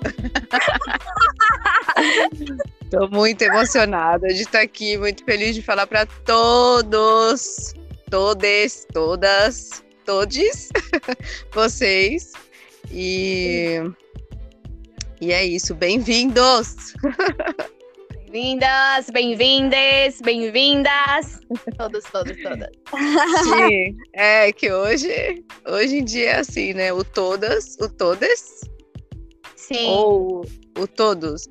Estou muito emocionada de estar aqui, muito feliz de falar para todos, todes, todas, todes, vocês. E, e é isso, bem-vindos! Bem-vindas, bem-vindes, bem-vindas. Todos, todos, todas. Sim, é que hoje, hoje em dia é assim, né? O todas, o todas. Sim. Ou o todos.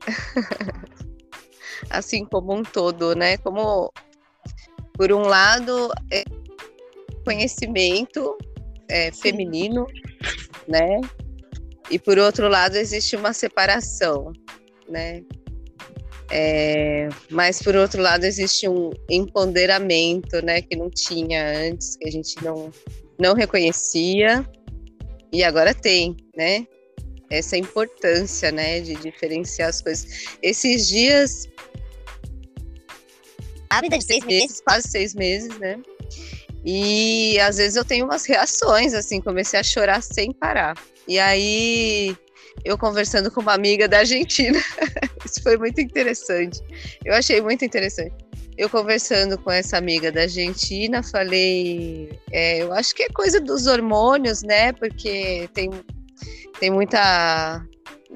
assim como um todo, né? Como, por um lado, é conhecimento é, feminino, né? E por outro lado, existe uma separação, né? É, mas por outro lado existe um empoderamento, né, que não tinha antes, que a gente não não reconhecia e agora tem, né? Essa importância, né, de diferenciar as coisas. Esses dias, de seis meses, quase seis meses, né? E às vezes eu tenho umas reações, assim, comecei a chorar sem parar. E aí eu conversando com uma amiga da Argentina. Isso foi muito interessante. Eu achei muito interessante. Eu conversando com essa amiga da Argentina, falei, é, eu acho que é coisa dos hormônios, né? Porque tem, tem muita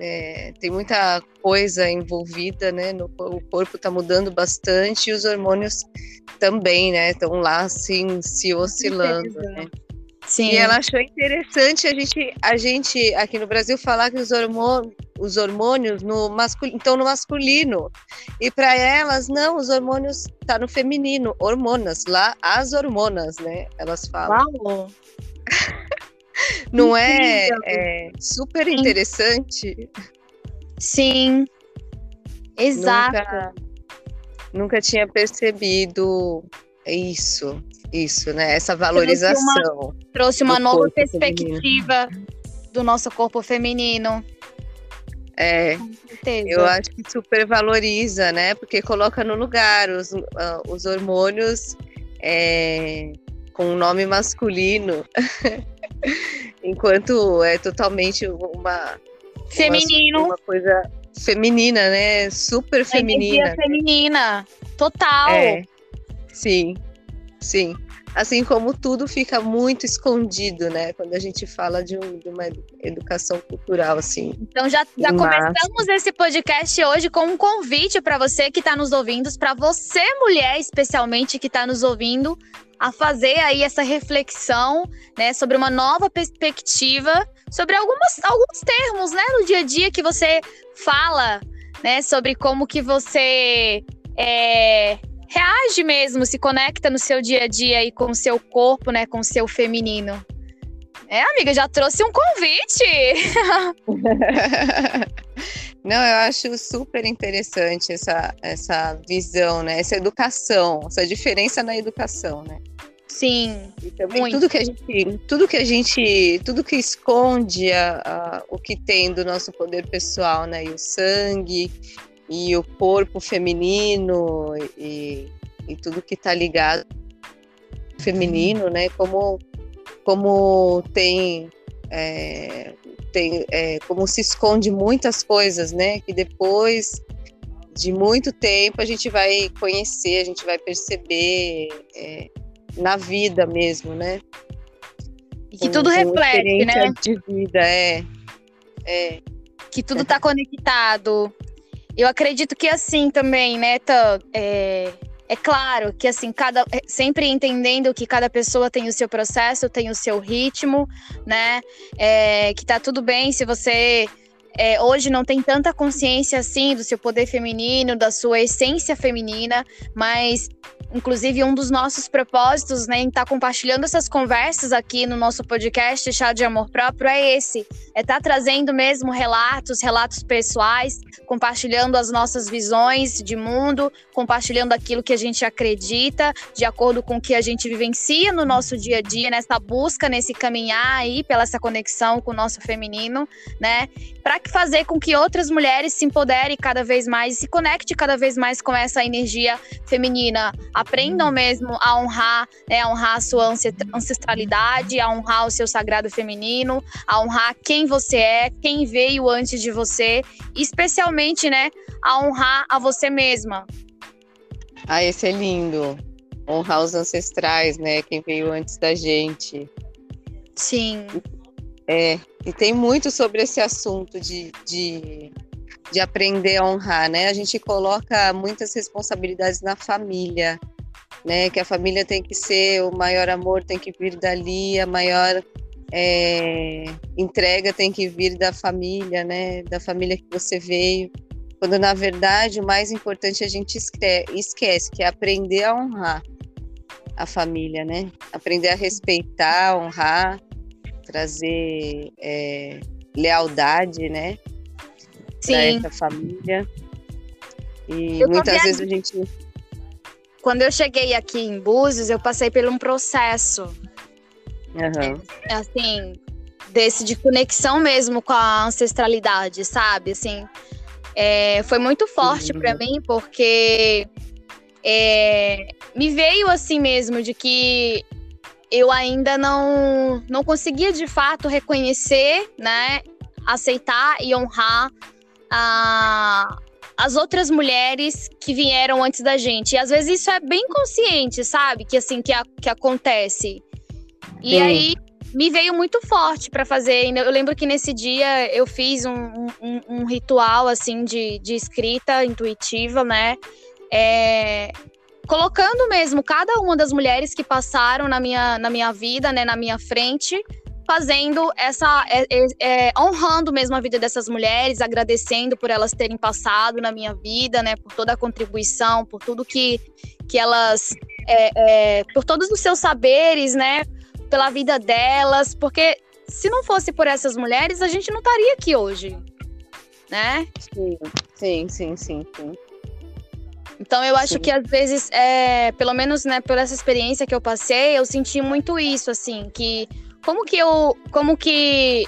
é, tem muita coisa envolvida, né? No, o corpo está mudando bastante e os hormônios também, né? Estão lá assim se oscilando. Né? Sim. E ela achou interessante a gente, a gente aqui no Brasil falar que os hormônios, os hormônios no masculino, estão no masculino. E para elas, não, os hormônios tá no feminino, hormonas, lá as hormonas, né? Elas falam. Uau. Não é, é, super interessante? Sim. Exato. Nunca, nunca tinha percebido isso. Isso, né? Essa valorização. Trouxe uma, trouxe uma nova perspectiva feminino. do nosso corpo feminino. É, eu acho que supervaloriza, né? Porque coloca no lugar os, uh, os hormônios é, com nome masculino, enquanto é totalmente uma feminino, uma, uma coisa feminina, né? Super feminina. feminina, total. É, sim. Sim. Assim como tudo fica muito escondido, né? Quando a gente fala de, um, de uma educação cultural, assim. Então já, já começamos esse podcast hoje com um convite para você que está nos ouvindo, para você, mulher, especialmente, que está nos ouvindo, a fazer aí essa reflexão, né, sobre uma nova perspectiva, sobre algumas, alguns termos, né, no dia a dia que você fala, né, sobre como que você é, reage mesmo, se conecta no seu dia a dia aí com o seu corpo, né, com o seu feminino. É, amiga, já trouxe um convite. Não, eu acho super interessante essa, essa visão, né? Essa educação, essa diferença na educação, né? Sim. E também muito. tudo que a gente, tudo que a gente, tudo que esconde a, a, o que tem do nosso poder pessoal, né? E o sangue e o corpo feminino e, e tudo que está ligado feminino, né? Como, como tem, é, tem é, como se esconde muitas coisas, né? Que depois de muito tempo a gente vai conhecer, a gente vai perceber é, na vida mesmo, né? E que tudo reflete, né? De vida, é. é. Que tudo está conectado. Eu acredito que assim também, né, é, é claro que assim, cada é, sempre entendendo que cada pessoa tem o seu processo, tem o seu ritmo, né? É, que tá tudo bem se você é, hoje não tem tanta consciência assim do seu poder feminino, da sua essência feminina, mas Inclusive, um dos nossos propósitos né, em estar tá compartilhando essas conversas aqui no nosso podcast Chá de Amor Próprio é esse: é estar tá trazendo mesmo relatos, relatos pessoais, compartilhando as nossas visões de mundo, compartilhando aquilo que a gente acredita, de acordo com o que a gente vivencia no nosso dia a dia, nessa busca, nesse caminhar aí pela essa conexão com o nosso feminino, né? Para fazer com que outras mulheres se empoderem cada vez mais e se conectem cada vez mais com essa energia feminina Aprendam mesmo a honrar, né, a honrar a sua ancestralidade, a honrar o seu sagrado feminino, a honrar quem você é, quem veio antes de você, especialmente, né, a honrar a você mesma. Ah, esse é lindo. Honrar os ancestrais, né, quem veio antes da gente. Sim. É, e tem muito sobre esse assunto de, de, de aprender a honrar, né? A gente coloca muitas responsabilidades na família, né? Que a família tem que ser o maior amor, tem que vir dali, a maior é, entrega tem que vir da família, né? Da família que você veio. Quando na verdade o mais importante a gente esquece, que é aprender a honrar a família, né? Aprender a respeitar, honrar trazer é, lealdade, né? Para essa família. E eu muitas vezes a gente. Quando eu cheguei aqui em Búzios, eu passei por um processo. Uhum. Assim, desse de conexão mesmo com a ancestralidade, sabe? Assim, é, foi muito forte uhum. para mim, porque é, me veio assim mesmo de que eu ainda não, não conseguia de fato reconhecer, né, aceitar e honrar a, as outras mulheres que vieram antes da gente. E às vezes isso é bem consciente, sabe? Que assim que, a, que acontece. E Sim. aí me veio muito forte para fazer. Eu lembro que nesse dia eu fiz um, um, um ritual assim de, de escrita intuitiva, né? É, colocando mesmo cada uma das mulheres que passaram na minha, na minha vida, né, na minha frente, fazendo essa. É, é, é, honrando mesmo a vida dessas mulheres, agradecendo por elas terem passado na minha vida, né, por toda a contribuição, por tudo que, que elas. É, é, por todos os seus saberes, né, pela vida delas, porque se não fosse por essas mulheres, a gente não estaria aqui hoje, né? Sim, sim, sim, sim. sim. Então eu acho Sim. que às vezes, é, pelo menos, né, por essa experiência que eu passei, eu senti muito isso, assim, que como que eu, como que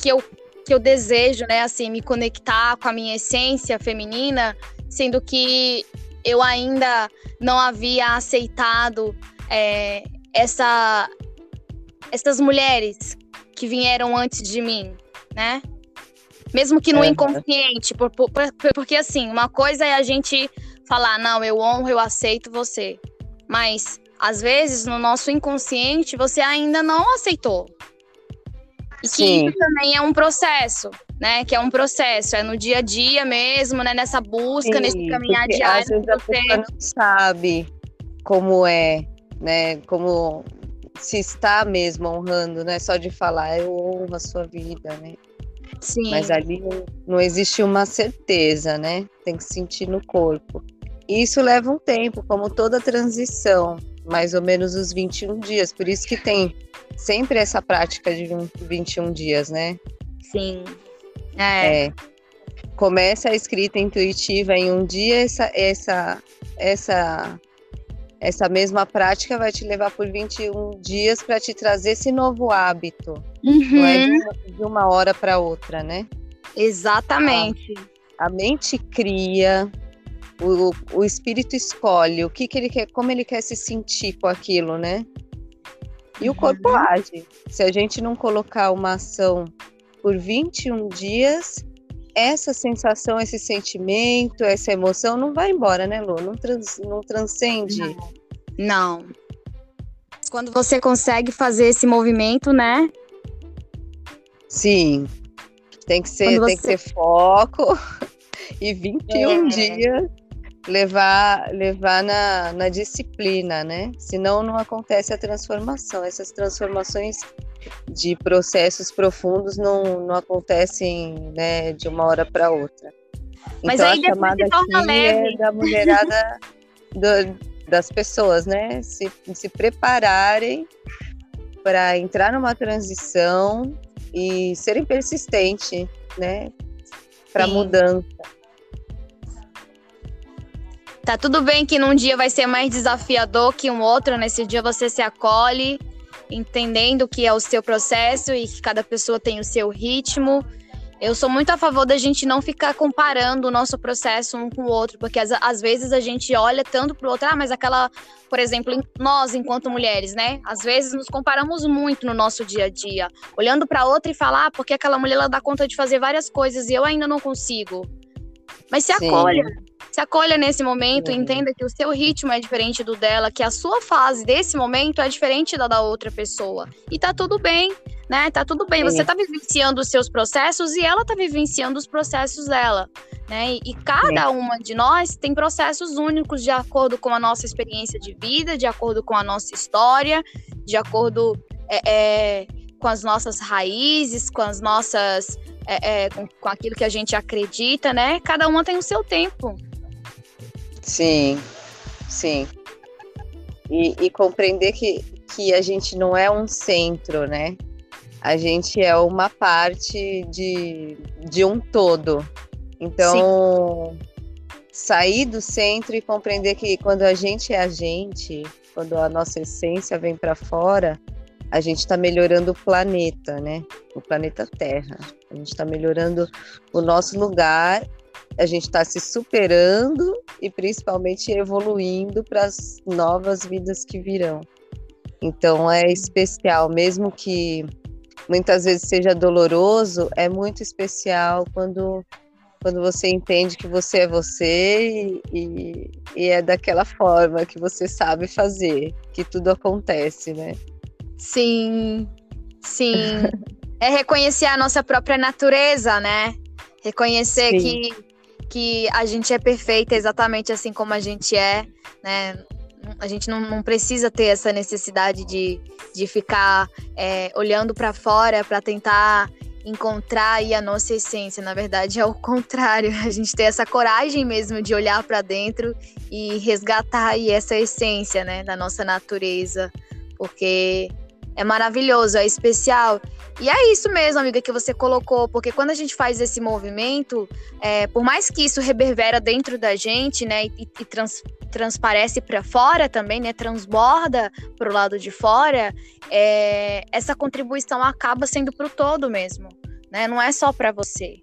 que eu que eu desejo, né, assim, me conectar com a minha essência feminina, sendo que eu ainda não havia aceitado é, essa essas mulheres que vieram antes de mim, né? Mesmo que no é, inconsciente, por, por, porque assim, uma coisa é a gente falar, não, eu honro, eu aceito você. Mas, às vezes, no nosso inconsciente, você ainda não aceitou. E que Sim. isso também é um processo, né? Que é um processo, é no dia a dia mesmo, né? Nessa busca, Sim, nesse caminhar diário. Às vezes a pessoa não sabe como é, né? Como se está mesmo honrando, não é só de falar, eu honro a sua vida, né? Sim. Mas ali não existe uma certeza, né? Tem que sentir no corpo. E isso leva um tempo, como toda transição, mais ou menos os 21 dias. Por isso que tem sempre essa prática de 21 dias, né? Sim. É. é. Começa a escrita intuitiva em um dia, essa, essa, essa, essa mesma prática vai te levar por 21 dias para te trazer esse novo hábito. Uhum. Não é de uma, de uma hora para outra, né? Exatamente. A, a mente cria, o, o espírito escolhe o que, que ele quer, como ele quer se sentir com aquilo, né? E o corpo uhum. age. Se a gente não colocar uma ação por 21 dias, essa sensação, esse sentimento, essa emoção não vai embora, né, Lu? Não, trans, não transcende. Não. não. Quando você consegue fazer esse movimento, né? Sim. Tem que ser, você... tem que ser foco e 21 é. dias levar levar na, na disciplina, né? Senão não acontece a transformação. Essas transformações de processos profundos não, não acontecem né, de uma hora para outra. Mas então, aí a chamada aqui é leve. é da mulherada do, das pessoas, né? Se, se prepararem para entrar numa transição e serem persistentes, né? Para mudança. Tá tudo bem que num dia vai ser mais desafiador que um outro, nesse dia você se acolhe, entendendo que é o seu processo e que cada pessoa tem o seu ritmo. Eu sou muito a favor da gente não ficar comparando o nosso processo um com o outro, porque às, às vezes a gente olha tanto para o outro, ah, mas aquela, por exemplo, nós enquanto mulheres, né? Às vezes nos comparamos muito no nosso dia a dia, olhando para outra e falar, ah, porque aquela mulher ela dá conta de fazer várias coisas e eu ainda não consigo. Mas se Sim. acolha, se acolha nesse momento, entenda que o seu ritmo é diferente do dela, que a sua fase desse momento é diferente da da outra pessoa. E tá tudo bem, né? Tá tudo bem. Você tá vivenciando os seus processos e ela tá vivenciando os processos dela. Né? E, cada uma de nós tem processos únicos de acordo com a nossa experiência de vida, de acordo com a nossa história, de acordo é, é, com as nossas raízes, com as nossas. É, é, com, com aquilo que a gente acredita, né? Cada uma tem o seu tempo. Sim, sim. E, e, compreender que, que a gente não é um centro, né? A gente é uma parte de, de um todo. Então, sim. sair do centro e compreender que quando a gente é a gente, quando a nossa essência vem para fora, a gente está melhorando o planeta, né? O planeta Terra. A gente está melhorando o nosso lugar a gente está se superando e principalmente evoluindo para as novas vidas que virão. Então é especial, mesmo que muitas vezes seja doloroso, é muito especial quando quando você entende que você é você e, e, é daquela forma que você sabe fazer, que tudo acontece, né? Sim, sim. é reconhecer a nossa própria natureza, né? Reconhecer sim. que que a gente é perfeita exatamente assim como a gente é, né? A gente não, não precisa ter essa necessidade de, de ficar é, olhando para fora para tentar encontrar aí a nossa essência. Na verdade, é o contrário. A gente tem essa coragem mesmo de olhar para dentro e resgatar aí essa essência, né, da nossa natureza, porque é maravilhoso, é especial. E é isso mesmo, amiga, que você colocou, porque quando a gente faz esse movimento, é, por mais que isso reverbera dentro da gente, né, e, e trans, transparece para fora também, né, transborda para o lado de fora, é, essa contribuição acaba sendo para o todo mesmo, né, não é só para você.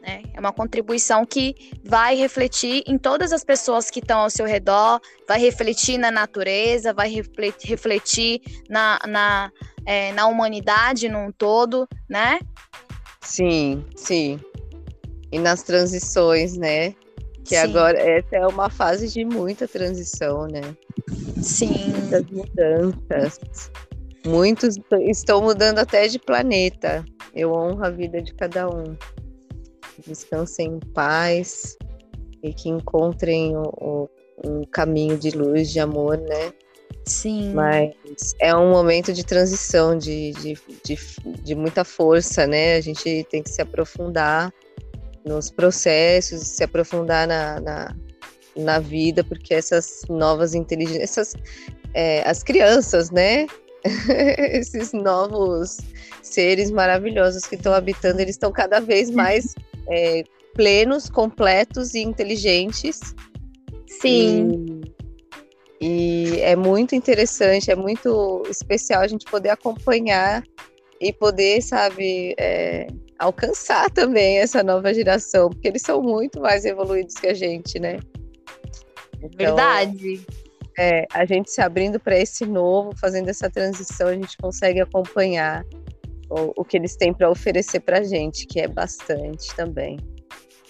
Né? É uma contribuição que vai refletir em todas as pessoas que estão ao seu redor, vai refletir na natureza, vai refletir na, na, é, na humanidade num todo, né? Sim, sim. E nas transições, né? Que sim. agora essa é uma fase de muita transição, né? Sim. Muitas mudanças. Muitos estão mudando até de planeta. Eu honro a vida de cada um descansem em paz e que encontrem o, o, o caminho de luz, de amor, né? Sim. Mas é um momento de transição, de, de, de, de, muita força, né? A gente tem que se aprofundar nos processos, se aprofundar na, na, na vida, porque essas novas inteligências, é, as crianças, né? Esses novos seres maravilhosos que estão habitando, eles estão cada vez mais é, plenos, completos e inteligentes. Sim. E, e, é muito interessante, é muito especial a gente poder acompanhar e poder, sabe, é, alcançar também essa nova geração, porque eles são muito mais evoluídos que a gente, né? Então, Verdade. É, a gente se abrindo para esse novo, fazendo essa transição, a gente consegue acompanhar o, o que eles têm para oferecer para a gente, que é bastante também.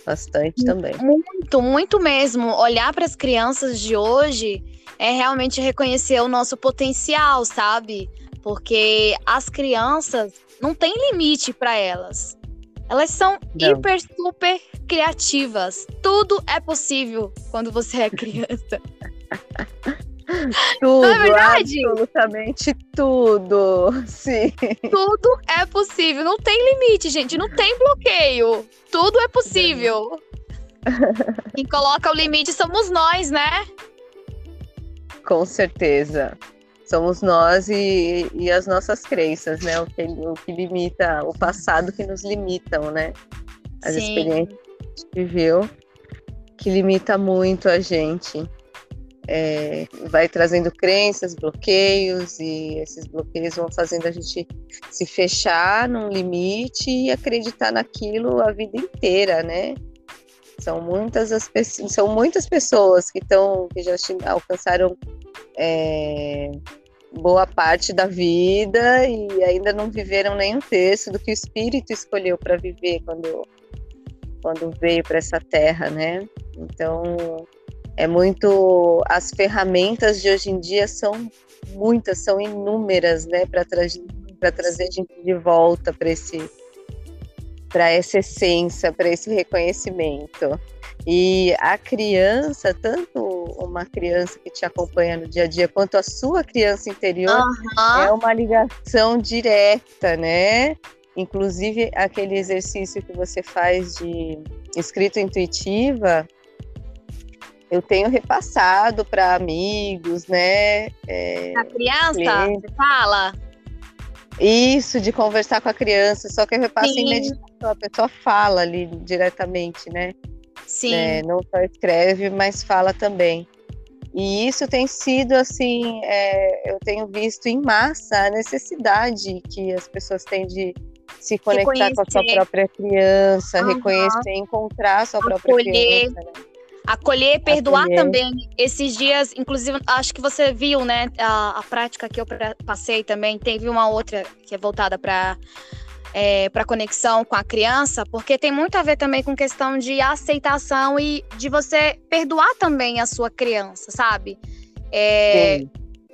Bastante também. Muito, muito mesmo. Olhar para as crianças de hoje é realmente reconhecer o nosso potencial, sabe? Porque as crianças não tem limite para elas. Elas são não. hiper, super criativas. Tudo é possível quando você é criança. Tudo, Não é verdade? absolutamente tudo. Sim. Tudo é possível. Não tem limite, gente. Não tem bloqueio. Tudo é possível. Quem coloca o limite somos nós, né? Com certeza. Somos nós e, e as nossas crenças, né? O que, o que limita, o passado que nos limitam, né? As Sim. experiências que a gente viveu que limita muito a gente. É, vai trazendo crenças, bloqueios, e esses bloqueios vão fazendo a gente se fechar num limite e acreditar naquilo a vida inteira, né? São muitas as são muitas pessoas que estão que já alcançaram é, boa parte da vida e ainda não viveram nem um terço do que o espírito escolheu para viver quando quando veio para essa terra, né? Então, é muito as ferramentas de hoje em dia são muitas, são inúmeras, né, para tra para trazer a gente de volta para esse para essa essência, para esse reconhecimento. E a criança, tanto uma criança que te acompanha no dia a dia, quanto a sua criança interior, uhum. é uma ligação direta, né? Inclusive, aquele exercício que você faz de escrita intuitiva, eu tenho repassado para amigos, né? É, a criança, você fala? Isso, de conversar com a criança, só que eu repasso Sim. em meditação, a pessoa fala ali diretamente, né? Sim. É, não só escreve, mas fala também. E isso tem sido assim, é, eu tenho visto em massa a necessidade que as pessoas têm de se conectar reconhecer. com a sua própria criança, uhum. reconhecer, encontrar a sua própria Acolher. criança. Né? Acolher, perdoar Acolher. também. Esses dias, inclusive, acho que você viu, né? A, a prática que eu passei também. Teve uma outra que é voltada para é, para conexão com a criança, porque tem muito a ver também com questão de aceitação e de você perdoar também a sua criança, sabe? É,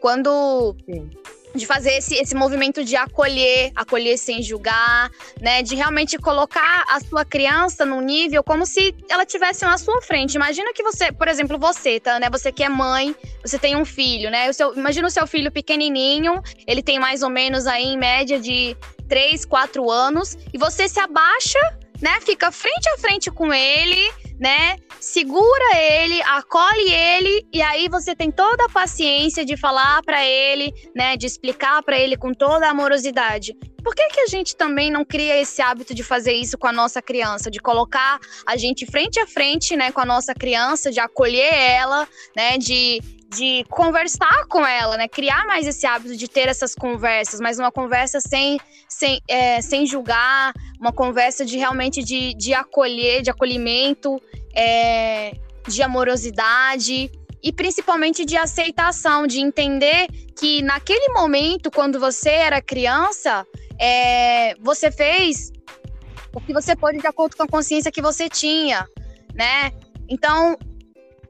quando Sim de fazer esse, esse movimento de acolher, acolher sem julgar, né? De realmente colocar a sua criança num nível como se ela tivesse na sua frente. Imagina que você, por exemplo, você, tá, né? Você que é mãe, você tem um filho, né? O seu, imagina o seu filho pequenininho, ele tem mais ou menos aí em média de 3, 4 anos, e você se abaixa, né? Fica frente a frente com ele, né? Segura ele, acolhe ele e aí você tem toda a paciência de falar para ele, né, de explicar para ele com toda a amorosidade. Por que que a gente também não cria esse hábito de fazer isso com a nossa criança, de colocar a gente frente a frente, né, com a nossa criança, de acolher ela, né, de de conversar com ela, né? Criar mais esse hábito de ter essas conversas, mas uma conversa sem, sem, é, sem julgar, uma conversa de realmente de, de acolher, de acolhimento, é, de amorosidade e principalmente de aceitação, de entender que naquele momento, quando você era criança, é, você fez o que você pôde de acordo com a consciência que você tinha, né? Então,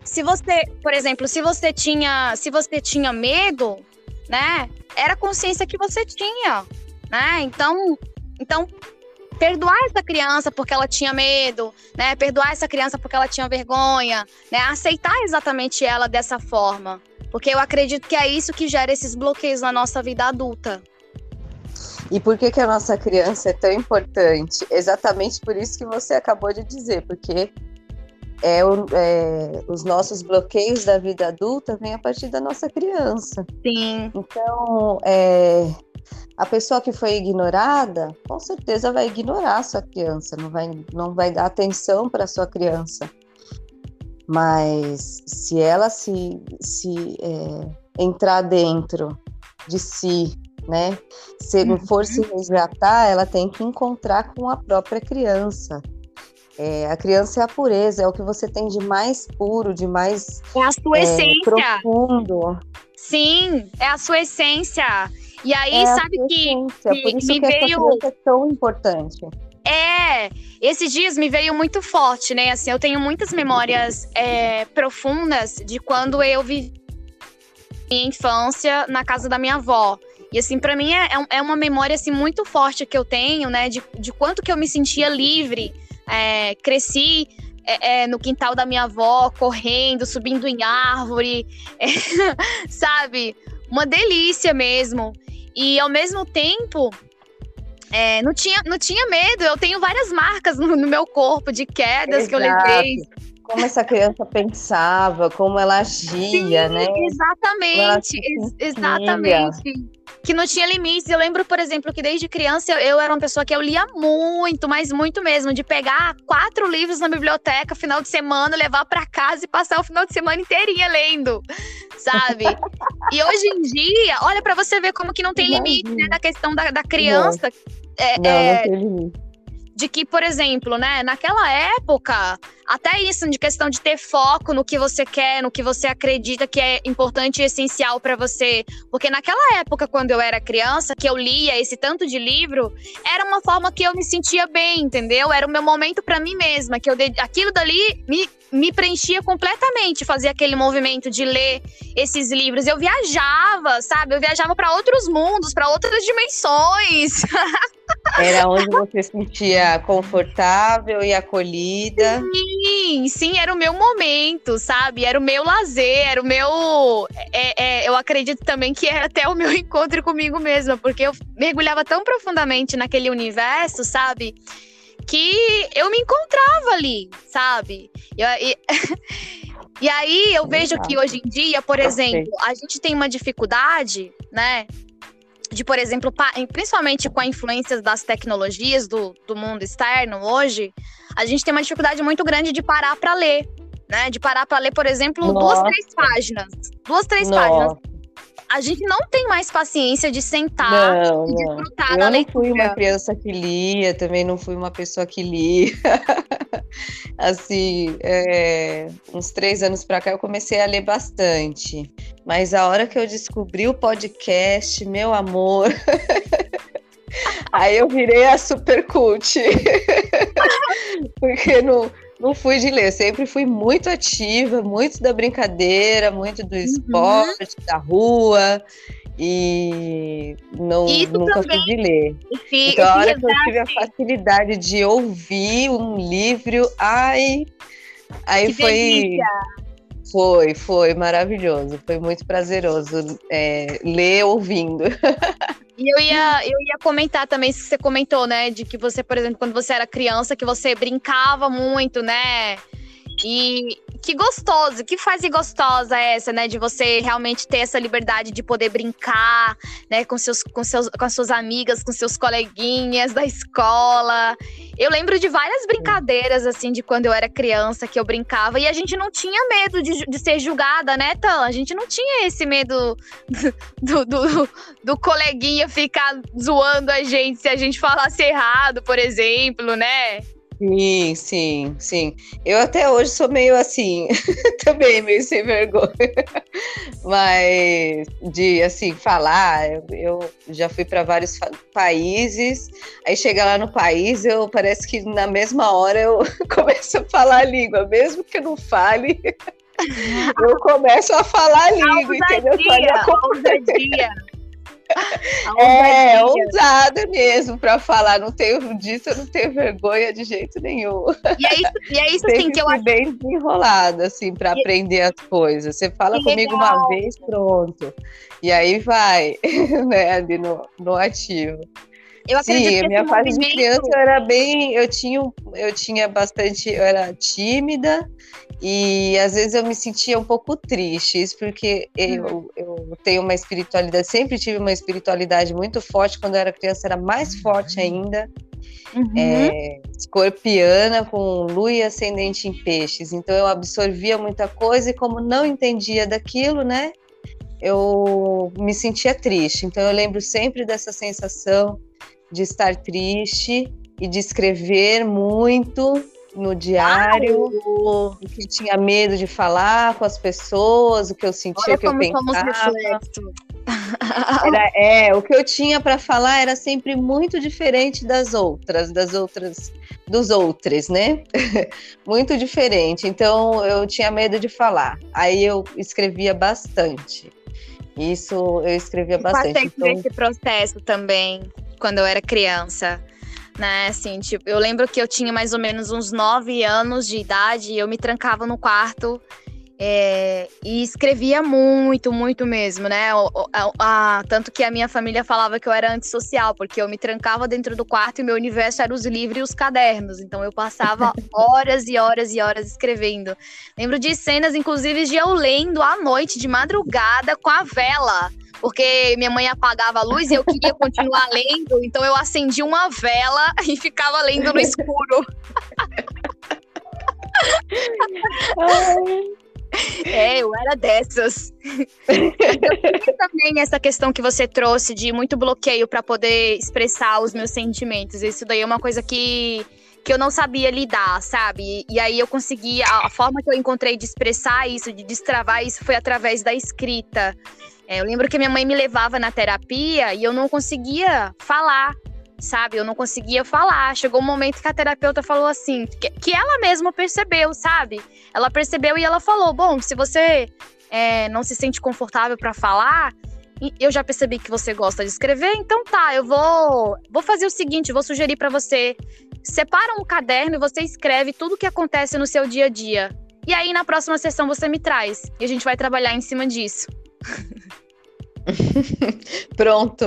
se você, por exemplo, se você tinha, se você tinha medo, né? Era a consciência que você tinha, né? Então, então perdoar essa criança porque ela tinha medo, né? Perdoar essa criança porque ela tinha vergonha, né? Aceitar exatamente ela dessa forma, porque eu acredito que é isso que gera esses bloqueios na nossa vida adulta. E por que que a nossa criança é tão importante? Exatamente por isso que você acabou de dizer, porque é, é, os nossos bloqueios da vida adulta vêm a partir da nossa criança. Sim. Então, é, a pessoa que foi ignorada, com certeza vai ignorar a sua criança, não vai, não vai dar atenção para a sua criança. Mas se ela se, se é, entrar dentro de si, né, se não for se uhum. resgatar, ela tem que encontrar com a própria criança. É, a criança é a pureza, é o que você tem de mais puro, de mais é a sua é, essência. profundo. Sim, é a sua essência. E aí, é sabe que, que, Por isso me que veio é tão importante. É, esses dias me veio muito forte, né? Assim, eu tenho muitas memórias é, profundas de quando eu vivi minha infância na casa da minha avó. E assim, para mim é, é uma memória assim muito forte que eu tenho, né? De, de quanto que eu me sentia livre é, cresci é, é, no quintal da minha avó, correndo, subindo em árvore, é, sabe? Uma delícia mesmo. E ao mesmo tempo, é, não, tinha, não tinha medo. Eu tenho várias marcas no, no meu corpo de quedas Exato. que eu levei. Como essa criança pensava, como ela agia, Sim, né? Exatamente, exatamente. Que não tinha limites. Eu lembro, por exemplo, que desde criança eu, eu, era uma pessoa que eu lia muito, mas muito mesmo, de pegar quatro livros na biblioteca final de semana, levar para casa e passar o final de semana inteirinha lendo, sabe? e hoje em dia, olha para você ver como que não tem limite, né, da questão da, da criança. É, não, é, não tem limite de que, por exemplo, né, naquela época, até isso de questão de ter foco no que você quer, no que você acredita que é importante e essencial para você, porque naquela época quando eu era criança, que eu lia esse tanto de livro, era uma forma que eu me sentia bem, entendeu? Era o meu momento para mim mesma, que eu aquilo dali me me preenchia completamente fazer aquele movimento de ler esses livros. Eu viajava, sabe? Eu viajava para outros mundos, para outras dimensões. Era onde você se sentia confortável e acolhida. Sim, sim, era o meu momento, sabe? Era o meu lazer, era o meu. É, é, eu acredito também que era até o meu encontro comigo mesma, porque eu mergulhava tão profundamente naquele universo, sabe? Que eu me encontrava ali, sabe? E, e, e aí eu vejo que hoje em dia, por exemplo, a gente tem uma dificuldade, né? de, por exemplo, principalmente com a influência das tecnologias do, do mundo externo hoje, a gente tem uma dificuldade muito grande de parar para ler, né? De parar para ler, por exemplo, Nossa. duas, três páginas. Duas, três Nossa. páginas a gente não tem mais paciência de sentar não, e desfrutar não. da Eu leitura. não fui uma criança que lia, também não fui uma pessoa que lia. assim, é, uns três anos para cá eu comecei a ler bastante. Mas a hora que eu descobri o podcast, meu amor. Aí eu virei a super cult. Porque não, não fui de ler, sempre fui muito ativa, muito da brincadeira, muito do uhum. esporte, uhum. da rua. E não, nunca também. fui de ler. Sim, então, a hora que eu tive a facilidade de ouvir um livro, ai, aí que foi. Delícia. Foi, foi maravilhoso, foi muito prazeroso é, ler ouvindo. E eu ia, eu ia comentar também que você comentou, né? De que você, por exemplo, quando você era criança, que você brincava muito, né? E que gostoso, que fase gostosa é essa, né? De você realmente ter essa liberdade de poder brincar, né? Com, seus, com, seus, com as suas amigas, com seus coleguinhas da escola. Eu lembro de várias brincadeiras, assim, de quando eu era criança, que eu brincava. E a gente não tinha medo de, de ser julgada, né, Tan? A gente não tinha esse medo do, do, do coleguinha ficar zoando a gente se a gente falasse errado, por exemplo, né? Sim, sim, sim. Eu até hoje sou meio assim, também meio sem vergonha. Mas de assim falar, eu, já fui para vários países. Aí chega lá no país, eu parece que na mesma hora eu começo a falar a língua, mesmo que eu não fale. eu começo a falar a língua, ousadia, entendeu? é, ousada mesmo para falar. Não tenho disso, eu não tenho vergonha de jeito nenhum. E é isso, e é isso assim, que eu acho. bem desenrolada, assim, para e... aprender as coisas. Você fala que comigo legal. uma vez, pronto. E aí vai, né, ali no, no ativo. Eu acredito Sim, que minha fase movimento... de criança eu era bem, eu tinha, eu tinha bastante, eu era tímida e às vezes eu me sentia um pouco triste, isso porque eu, uhum. Eu tenho uma espiritualidade, sempre tive uma espiritualidade muito forte, quando eu era criança era mais forte ainda. Uhum. É, escorpiana com lua e ascendente em peixes, então eu absorvia muita coisa e como não entendia daquilo, né? Eu me sentia triste. Então eu lembro sempre dessa sensação de estar triste e de escrever muito no diário, o que tinha medo de falar com as pessoas, o que eu sentia, o que eu pensava. Era, é, o que eu tinha para falar era sempre muito diferente das outras, das outras, dos outros, né? muito diferente. Então eu tinha medo de falar. Aí eu escrevia bastante. Isso eu escrevia bastante. Passei então... esse processo também quando eu era criança né? Assim, tipo, eu lembro que eu tinha mais ou menos uns nove anos de idade e eu me trancava no quarto é, e escrevia muito, muito mesmo, né? A, a, tanto que a minha família falava que eu era antissocial, porque eu me trancava dentro do quarto e meu universo era os livros e os cadernos. Então eu passava horas e horas e horas escrevendo. Lembro de cenas, inclusive, de eu lendo à noite, de madrugada, com a vela porque minha mãe apagava a luz e eu queria continuar lendo, então eu acendi uma vela e ficava lendo no escuro. É, eu era dessas. eu também essa questão que você trouxe de muito bloqueio para poder expressar os meus sentimentos. Isso daí é uma coisa que que eu não sabia lidar, sabe? E aí eu consegui, a, a, forma que eu encontrei de expressar isso, de destravar isso, foi através da escrita. É, eu lembro que minha mãe me levava na terapia e eu não conseguia falar, sabe? Eu não conseguia falar. Chegou um momento que a terapeuta falou assim, que, que ela mesma percebeu, sabe? Ela percebeu e ela falou: bom, se você é, não se sente confortável para falar, eu já percebi que você gosta de escrever, então tá, eu vou, vou fazer o seguinte, vou sugerir para você, separa um caderno e você escreve tudo o que acontece no seu dia a dia. E aí na próxima sessão você me traz e a gente vai trabalhar em cima disso. Pronto.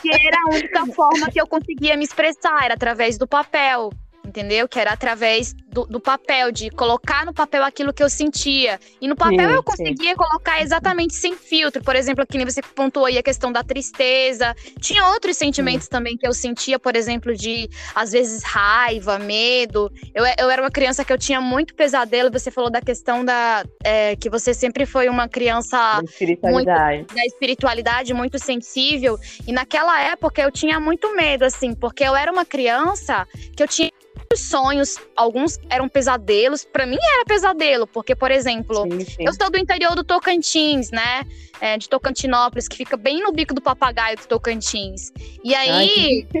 que era a única forma que eu conseguia me expressar, era através do papel entendeu? Que era através do, do, papel, de colocar no papel aquilo que eu sentia. E no papel sim, eu conseguia sim. colocar exatamente sem filtro. Por exemplo, aqui você pontuou aí a questão da tristeza. Tinha outros sentimentos sim. também que eu sentia, por exemplo, de às vezes raiva, medo. Eu, eu era uma criança que eu tinha muito pesadelo. Você falou da questão da é, que você sempre foi uma criança da espiritualidade. Muito, da espiritualidade muito sensível. E naquela época eu tinha muito medo, assim, porque eu era uma criança que eu tinha sonhos, alguns eram pesadelos. Para mim era pesadelo, porque, por exemplo, sim, sim. eu sou do interior do Tocantins, né? É, de Tocantinópolis, que fica bem no bico do papagaio do Tocantins. E aí. Ai,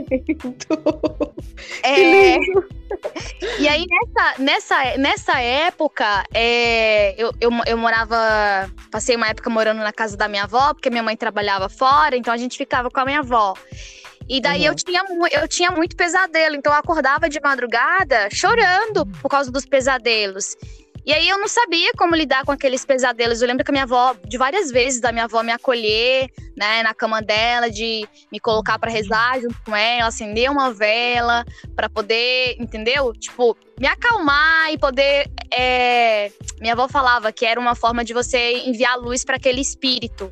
é, e aí, nessa, nessa, nessa época, é, eu, eu, eu morava. Passei uma época morando na casa da minha avó, porque minha mãe trabalhava fora, então a gente ficava com a minha avó. E daí uhum. eu, tinha, eu tinha muito pesadelo, então eu acordava de madrugada chorando por causa dos pesadelos. E aí eu não sabia como lidar com aqueles pesadelos. Eu lembro que a minha avó, de várias vezes, da minha avó me acolher, né, na cama dela, de me colocar para rezar junto com ela, acender uma vela, para poder, entendeu? Tipo, me acalmar e poder. É... Minha avó falava que era uma forma de você enviar luz para aquele espírito.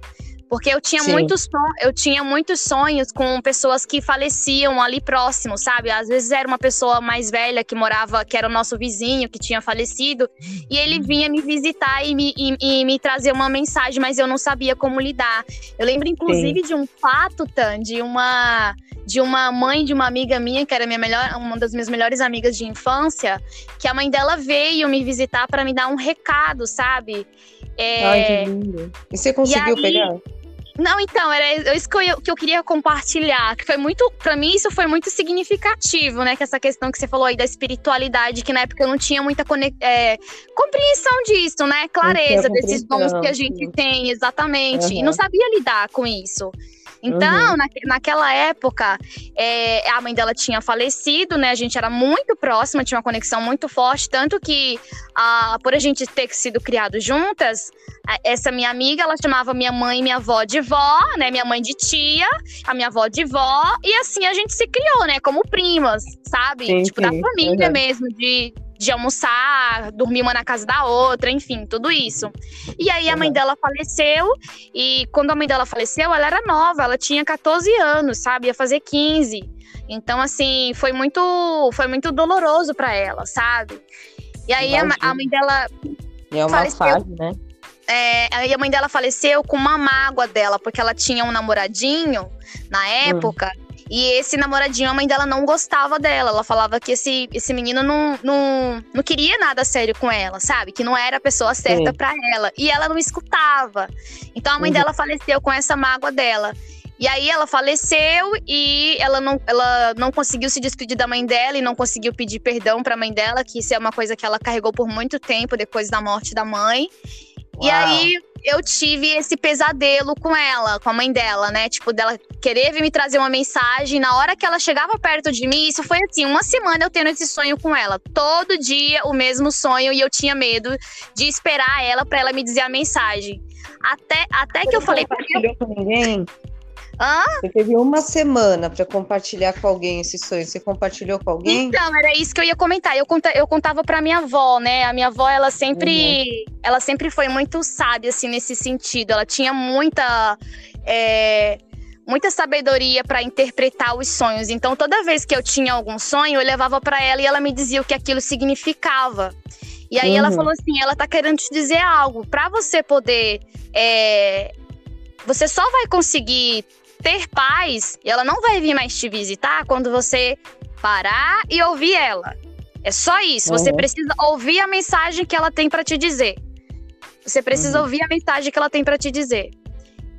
Porque eu tinha, muitos eu tinha muitos sonhos com pessoas que faleciam ali próximo, sabe? Às vezes era uma pessoa mais velha que morava, que era o nosso vizinho, que tinha falecido, e ele vinha me visitar e me, e, e me trazer uma mensagem, mas eu não sabia como lidar. Eu lembro, inclusive, Sim. de um fato, Tan, de uma de uma mãe de uma amiga minha, que era minha melhor, uma das minhas melhores amigas de infância, que a mãe dela veio me visitar para me dar um recado, sabe? É... Ai, que lindo. E você conseguiu e aí, pegar? Não, então, era isso que eu, que eu queria compartilhar, que foi muito, para mim isso foi muito significativo, né, que essa questão que você falou aí da espiritualidade, que na época eu não tinha muita é, compreensão disso, né, clareza desses dons que a gente tem, exatamente, uhum. e não sabia lidar com isso. Então, uhum. na, naquela época, é, a mãe dela tinha falecido, né? A gente era muito próxima, tinha uma conexão muito forte, tanto que, a, por a gente ter sido criados juntas, a, essa minha amiga, ela chamava minha mãe e minha avó de vó, né? Minha mãe de tia, a minha avó de vó, e assim a gente se criou, né? Como primas, sabe? Sim, tipo, sim. da família uhum. mesmo, de de almoçar, dormir uma na casa da outra, enfim, tudo isso. E aí a mãe dela faleceu, e quando a mãe dela faleceu, ela era nova, ela tinha 14 anos, sabe? Ia fazer 15. Então, assim, foi muito, foi muito doloroso para ela, sabe? E aí a, a, mãe dela. É uma faleceu, fase, né? É, aí a mãe dela faleceu com uma mágoa dela, porque ela tinha um namoradinho na hum. época. Hum. E esse namoradinho, a mãe dela não gostava dela. Ela falava que esse, esse menino não, não, não queria nada sério com ela, sabe? Que não era a pessoa certa para ela. E ela não escutava. Então a mãe uhum. dela faleceu com essa mágoa dela. E aí ela faleceu e ela não, ela não conseguiu se despedir da mãe dela e não conseguiu pedir perdão para a mãe dela, que isso é uma coisa que ela carregou por muito tempo depois da morte da mãe. Uau. E aí eu tive esse pesadelo com ela, com a mãe dela, né? Tipo, dela querer vir me trazer uma mensagem. Na hora que ela chegava perto de mim, isso foi assim, uma semana eu tendo esse sonho com ela. Todo dia o mesmo sonho e eu tinha medo de esperar ela para ela me dizer a mensagem. Até, até que eu falei pra ela. com ninguém? Hã? Você teve uma semana para compartilhar com alguém esse sonho. Você compartilhou com alguém? Então, era isso que eu ia comentar. Eu, conta, eu contava para minha avó, né? A minha avó, ela sempre, uhum. ela sempre foi muito sábia, assim, nesse sentido. Ela tinha muita é, muita sabedoria para interpretar os sonhos. Então, toda vez que eu tinha algum sonho, eu levava para ela e ela me dizia o que aquilo significava. E aí uhum. ela falou assim: ela tá querendo te dizer algo. Para você poder. É, você só vai conseguir ter paz e ela não vai vir mais te visitar quando você parar e ouvir ela. É só isso. Uhum. Você precisa ouvir a mensagem que ela tem para te dizer. Você precisa uhum. ouvir a mensagem que ela tem para te dizer.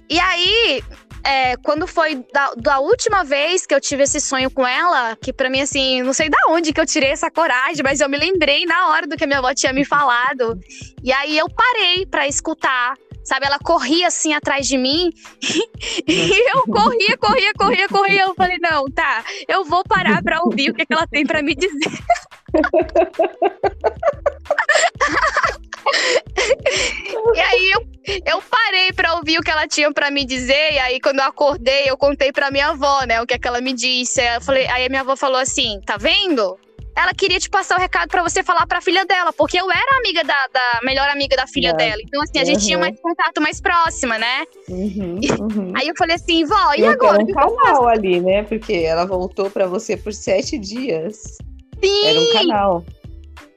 E aí, é, quando foi da, da, última vez que eu tive esse sonho com ela, que para mim, assim, não sei da onde que eu tirei essa coragem, mas eu me lembrei na hora do que a minha avó tinha me falado. E aí eu parei para escutar. Sabe, ela corria assim atrás de mim e eu corria, corria, corria, corria. Eu falei, não, tá, eu vou parar para ouvir o que, que ela tem para me dizer. e aí eu, eu parei para ouvir o que ela tinha para me dizer, e aí quando eu acordei, eu contei para minha avó, né, o que, é que ela me disse. Eu falei, aí minha avó falou assim: "Tá vendo? Ela queria te passar o recado para você falar para a filha dela, porque eu era amiga da, da melhor amiga da filha é. dela. Então assim, a gente uhum. tinha mais contato mais próxima, né? Uhum, uhum. Aí eu falei assim, vó, e, e agora? Era um canal ali, né? Porque ela voltou para você por sete dias. Sim. Era um canal.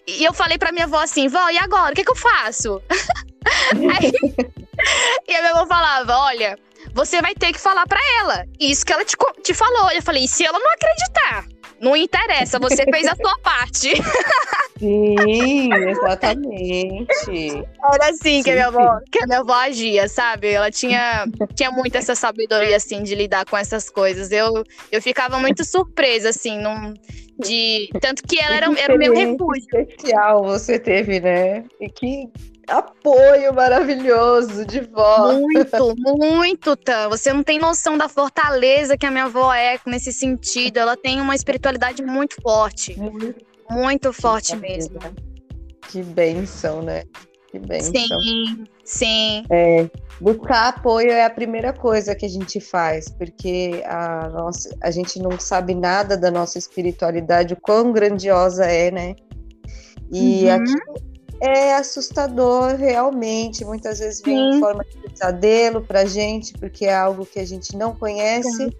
E eu falei pra minha avó assim, vó, e agora? O que, que eu faço? Aí, e a minha avó falava, olha, você vai ter que falar para ela. Isso que ela te, te falou. Eu falei, e se ela não acreditar? Não interessa, você fez a sua parte. Sim, exatamente. Era assim sim, que a minha avó, que a minha avó agia, sabe? Ela tinha, tinha muito essa sabedoria assim de lidar com essas coisas. Eu, eu ficava muito surpresa assim, num, de tanto que ela era, era o meu refúgio. especial você teve, né? E que apoio maravilhoso de vó. Muito, muito, Tan. Você não tem noção da fortaleza que a minha avó é nesse sentido. Ela tem uma espiritualidade muito forte. Muito, muito forte mesmo. Que benção, né? Que benção. Sim, sim. É, buscar apoio é a primeira coisa que a gente faz, porque a, nossa, a gente não sabe nada da nossa espiritualidade, o quão grandiosa é, né? E uhum. aqui é assustador realmente. Muitas vezes vem Sim. em forma de pesadelo pra gente, porque é algo que a gente não conhece.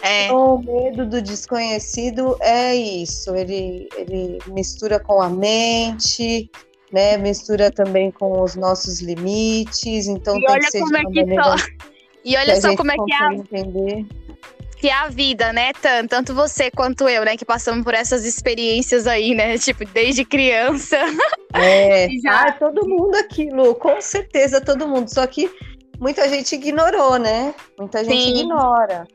É. O medo do desconhecido é isso. Ele, ele mistura com a mente, né? Mistura também com os nossos limites. Então e tem olha que ser como de é que só. E olha só como é que é. Entender que é a vida, né? Tanto, tanto você quanto eu, né? Que passamos por essas experiências aí, né? Tipo, desde criança. É, já... ah, todo mundo aqui, Lu, com certeza todo mundo. Só que muita gente ignorou, né? Muita gente Sim. ignora.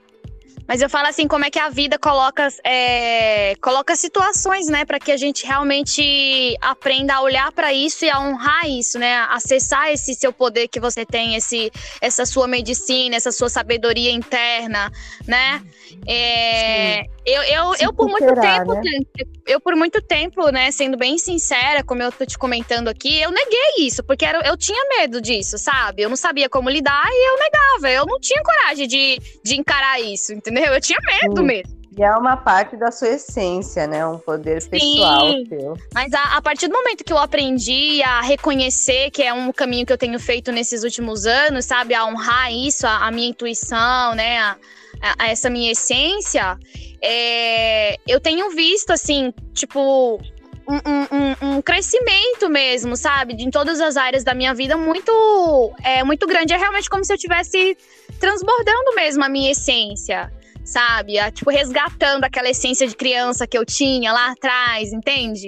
Mas eu falo assim, como é que a vida coloca, é, coloca situações, né, para que a gente realmente aprenda a olhar para isso e a honrar isso, né, acessar esse seu poder que você tem, esse, essa sua medicina, essa sua sabedoria interna, né? É, eu, eu, eu por muito tempo, né? eu por muito tempo, né, sendo bem sincera, como eu tô te comentando aqui, eu neguei isso, porque era, eu tinha medo disso, sabe? Eu não sabia como lidar e eu negava, eu não tinha coragem de, de encarar isso, entendeu? Eu tinha medo Sim. mesmo. E é uma parte da sua essência, né? Um poder Sim, pessoal seu. Mas a, a, partir do momento que eu aprendi a reconhecer, que é um caminho que eu tenho feito nesses últimos anos, sabe? A honrar isso, a, a minha intuição, né? A, a, essa minha essência, é, eu tenho visto, assim, tipo, um, um, um, crescimento mesmo, sabe? Em todas as áreas da minha vida muito, é, muito grande. É realmente como se eu estivesse transbordando mesmo a minha essência, sabe? A, tipo, resgatando aquela essência de criança que eu tinha lá atrás, entende?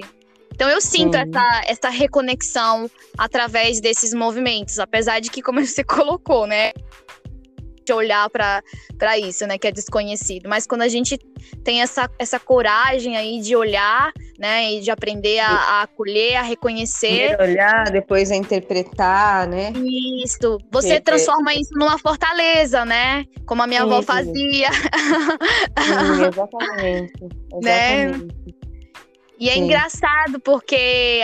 Então eu sinto essa, essa reconexão através desses movimentos, apesar de que, como você colocou, né? Olhar para isso, né, que é desconhecido. Mas quando a gente tem essa, essa coragem aí de olhar, né, e de aprender a, a acolher, a reconhecer. Primeiro olhar, depois a interpretar, né? Isso. Você transforma isso numa fortaleza, né? Como a minha Sim, avó fazia. Sim, exatamente. Exatamente. Né? E é Sim. engraçado porque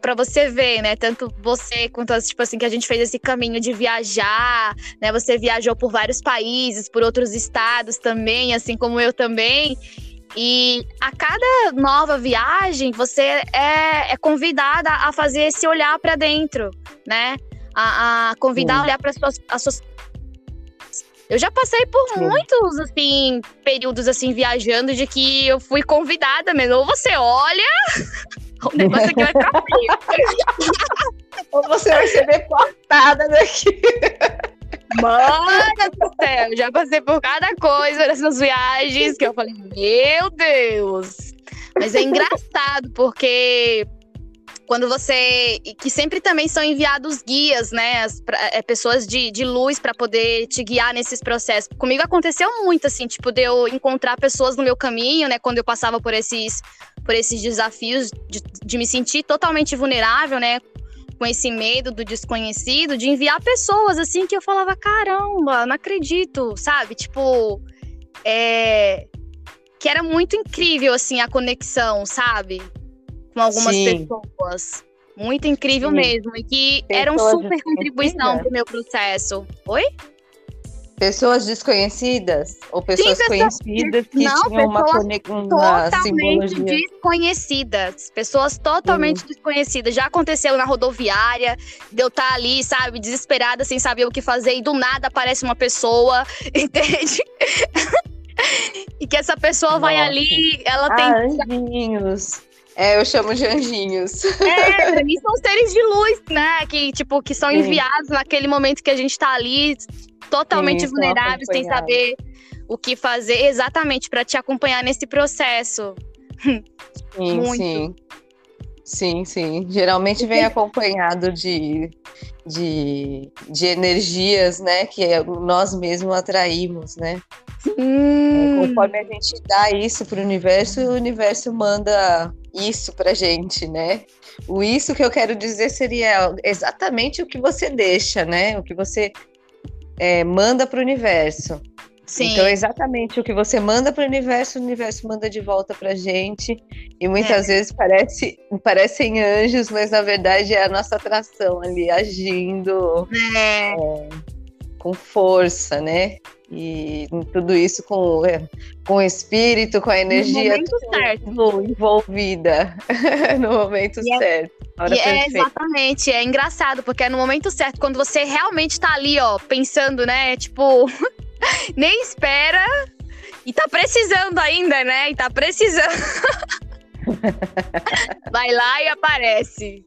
para você ver, né, tanto você quanto as, tipo assim que a gente fez esse caminho de viajar, né? Você viajou por vários países, por outros estados também, assim como eu também. E a cada nova viagem, você é, é convidada a fazer esse olhar para dentro, né? A, a convidar Sim. a olhar para as suas Eu já passei por Sim. muitos, assim, períodos, assim, viajando de que eu fui convidada mesmo. Ou você olha, o negócio aqui vai ficar feio. Ou você vai ser deportada daqui. Mano do céu, já passei por cada coisa nessas viagens que eu falei, meu Deus. Mas é engraçado, porque quando você. que sempre também são enviados guias, né? As, pra, é, pessoas de, de luz para poder te guiar nesses processos. Comigo aconteceu muito, assim, tipo, de eu encontrar pessoas no meu caminho, né? Quando eu passava por esses, por esses desafios de, de me sentir totalmente vulnerável, né? Com esse medo do desconhecido, de enviar pessoas, assim, que eu falava, caramba, não acredito, sabe? Tipo. É, que era muito incrível, assim, a conexão, sabe? Com algumas Sim. pessoas. Muito incrível Sim. mesmo. E que pessoas eram super contribuição para o meu processo. Oi? Pessoas desconhecidas? Ou pessoas Sim, conhecidas que não, tinham uma conexão totalmente desconhecidas. Pessoas totalmente desconhecidas. Já aconteceu na rodoviária, de eu estar tá ali, sabe, desesperada, sem saber o que fazer, e do nada aparece uma pessoa, entende? e que essa pessoa Nossa. vai ali, ela tem. Ah, anjinhos. É, eu chamo de anjinhos. É, pra mim são seres de luz, né? Que, tipo, que são Sim. enviados naquele momento que a gente tá ali, totalmente Sim, vulneráveis, sem saber o que fazer, exatamente para te acompanhar nesse processo. Sim, Muito. sim. Sim, sim. Geralmente vem acompanhado de, de, de energias, né? Que nós mesmos atraímos, né? Hum. É, conforme a gente dá isso para o universo, o universo manda isso pra gente, né? O isso que eu quero dizer seria exatamente o que você deixa, né? O que você é, manda para o universo. Sim. Então, exatamente o que você manda para o universo, o universo manda de volta para gente. E muitas é. vezes parece, parecem anjos, mas na verdade é a nossa atração ali agindo é. É, com força, né? E tudo isso com, é, com o espírito, com a energia envolvida no momento e é certo. É, é exatamente, é engraçado, porque é no momento certo, quando você realmente tá ali, ó, pensando, né? Tipo, nem espera e tá precisando ainda, né? E tá precisando. Vai lá e aparece.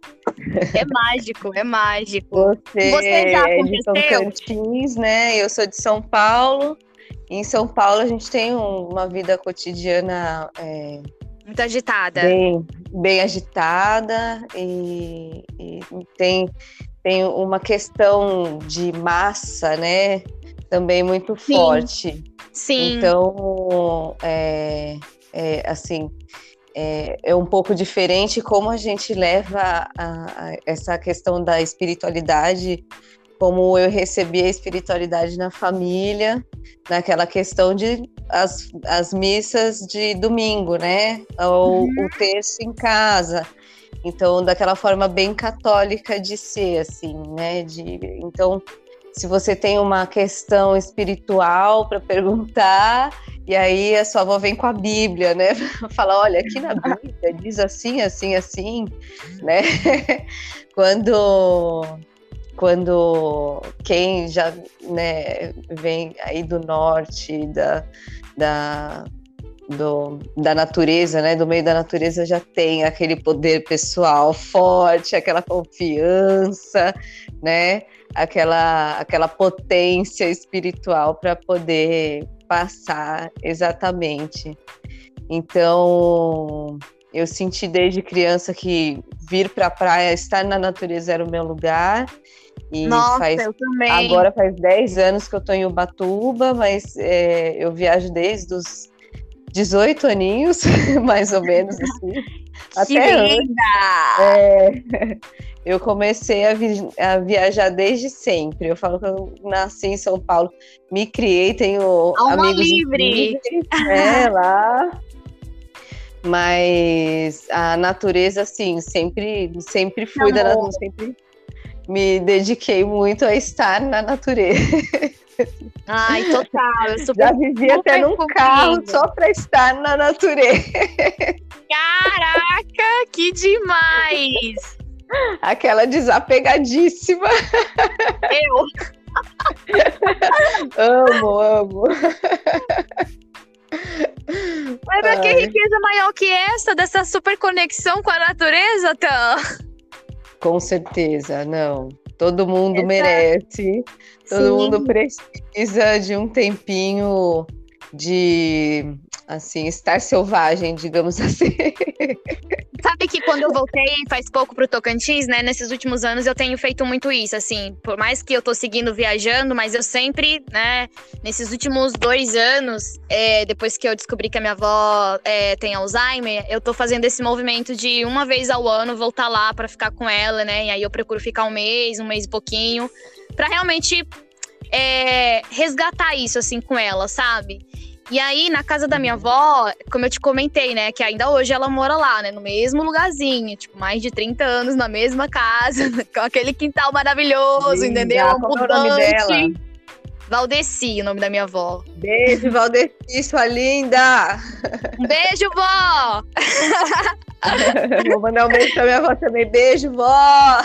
É mágico, é mágico. Você, Você já é de São Cantins, né? Eu sou de São Paulo. Em São Paulo a gente tem uma vida cotidiana é, muito agitada. Bem, bem agitada e, e, tem, tem uma questão de massa, né? Também muito Sim. forte. Sim. Então, é, é, assim, é, é, um pouco diferente como a gente leva a, a essa questão da espiritualidade, como eu recebi a espiritualidade na família, naquela questão de as, as missas de domingo, né? Ou uhum. o texto em casa. Então, daquela forma bem católica de ser, assim, né? De, então, se você tem uma questão espiritual para perguntar, e aí a sua avó vem com a Bíblia, né? Fala, olha, aqui na Bíblia diz assim, assim, assim, né? quando quando quem já né, vem aí do norte da, da, do, da natureza, né, do meio da natureza já tem aquele poder pessoal forte, aquela confiança, né, aquela, aquela potência espiritual para poder passar exatamente. Então, eu senti desde criança que vir para a praia, estar na natureza era o meu lugar. E Nossa, faz, eu também. Agora faz 10 anos que eu estou em Ubatuba, mas é, eu viajo desde os 18 aninhos, mais ou menos assim. Até linda! É, eu comecei a, vi a, viajar desde sempre. Eu falo que eu nasci em São Paulo, me criei, tenho Alma amigos livre. é, lá. Mas a natureza, assim, sempre, sempre fui Amor. da natureza, sempre me dediquei muito a estar na natureza. Ai, total. Eu super, Já vivi até num carro só para estar na natureza. Caraca, que demais! Aquela desapegadíssima. Eu. amo, amo. Mas pra que Ai. riqueza maior que essa, dessa super conexão com a natureza, Tan? Com certeza, não. Todo mundo merece, todo Sim. mundo precisa de um tempinho de, assim, estar selvagem, digamos assim. Quando eu voltei faz pouco pro Tocantins, né? Nesses últimos anos eu tenho feito muito isso, assim. Por mais que eu tô seguindo viajando, mas eu sempre, né? Nesses últimos dois anos, é, depois que eu descobri que a minha avó é, tem Alzheimer, eu tô fazendo esse movimento de uma vez ao ano voltar lá pra ficar com ela, né? E aí eu procuro ficar um mês, um mês e pouquinho, pra realmente é, resgatar isso, assim, com ela, sabe? E aí, na casa da minha avó, como eu te comentei, né? Que ainda hoje ela mora lá, né? No mesmo lugarzinho, tipo, mais de 30 anos na mesma casa, com aquele quintal maravilhoso, Linda. entendeu? Qual é o nome dela? Valdeci, o nome da minha avó. Beijo, Valdeci, sua linda! Um beijo, vó! Vou mandar um beijo pra minha avó também. Beijo, vó!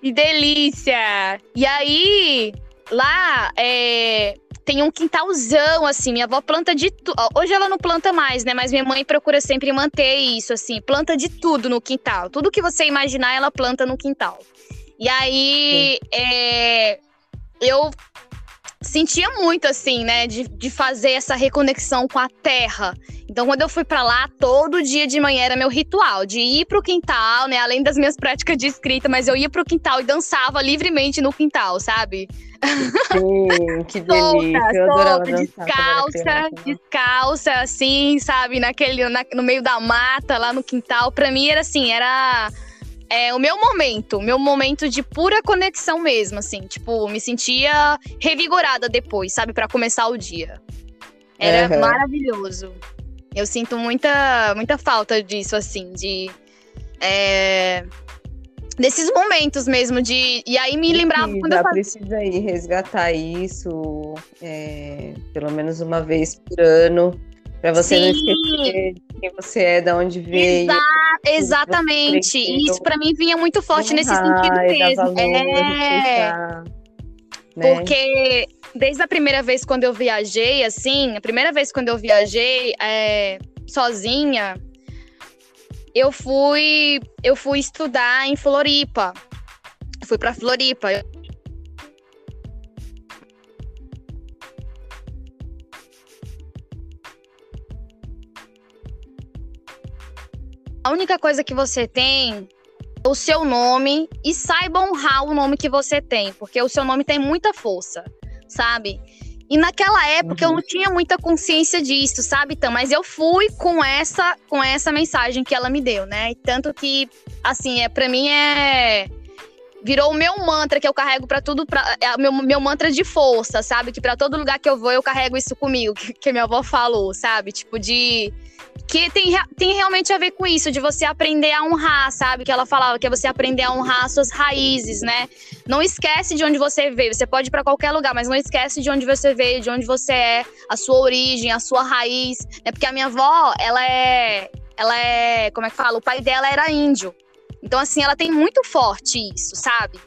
Que delícia! E aí, lá é, tem um quintalzão, assim. Minha avó planta de tudo. Hoje ela não planta mais, né? Mas minha mãe procura sempre manter isso, assim. Planta de tudo no quintal. Tudo que você imaginar, ela planta no quintal. E aí, é, eu sentia muito, assim, né? De, de fazer essa reconexão com a terra. Então, quando eu fui pra lá, todo dia de manhã era meu ritual, de ir pro quintal, né? Além das minhas práticas de escrita, mas eu ia pro quintal e dançava livremente no quintal, sabe? Sim, que Solta, delícia. Eu adorava solta, descalça, descalça, assim, sabe? Naquele, na- no meio da mata, lá no quintal. Pra mim era assim, era é, o meu momento, o meu momento de pura conexão mesmo, assim. Tipo, me sentia revigorada depois, sabe? Pra começar o dia. Era Aham. maravilhoso. Eu sinto muita, muita falta disso, assim, de. é, desses momentos mesmo de. E aí me lembrava quando eu Precisa, fazia. precisa ir resgatar isso é, pelo menos uma vez por ano, para você não Sim. esquecer de quem você é, de onde veio. Exa- exatamente. E isso pra mim vinha muito forte nesse sentido mesmo. É, né? porque desde a primeira vez quando eu viajei, assim, a primeira vez quando eu viajei é, sozinha, eu fui, eu fui estudar em Floripa. Fui pra Floripa. A única coisa que você tem é o seu nome e saiba honrar o nome que você tem, porque o seu nome tem muita força, sabe? E naquela época eu Uhum. não tinha muita consciência disso, sabe, Tam? Mas eu fui com essa com essa mensagem que ela me deu, né? E tanto que, assim, é para mim é virou o meu mantra que eu carrego pra tudo, pra, é meu, meu mantra de força, sabe? Que pra todo lugar que eu vou eu carrego isso comigo, que, que minha avó falou, sabe? Tipo de que tem, tem realmente a ver com isso, de você aprender a honrar, sabe? Que ela falava, que é você aprender a honrar as suas raízes, né? Não esquece de onde você veio. Você pode ir pra qualquer lugar, mas não esquece de onde você veio, de onde você é, a sua origem, a sua raiz. Né? Porque a minha avó, ela é. Ela é. Como é que fala? O pai dela era índio. Então, assim, ela tem muito forte isso, sabe?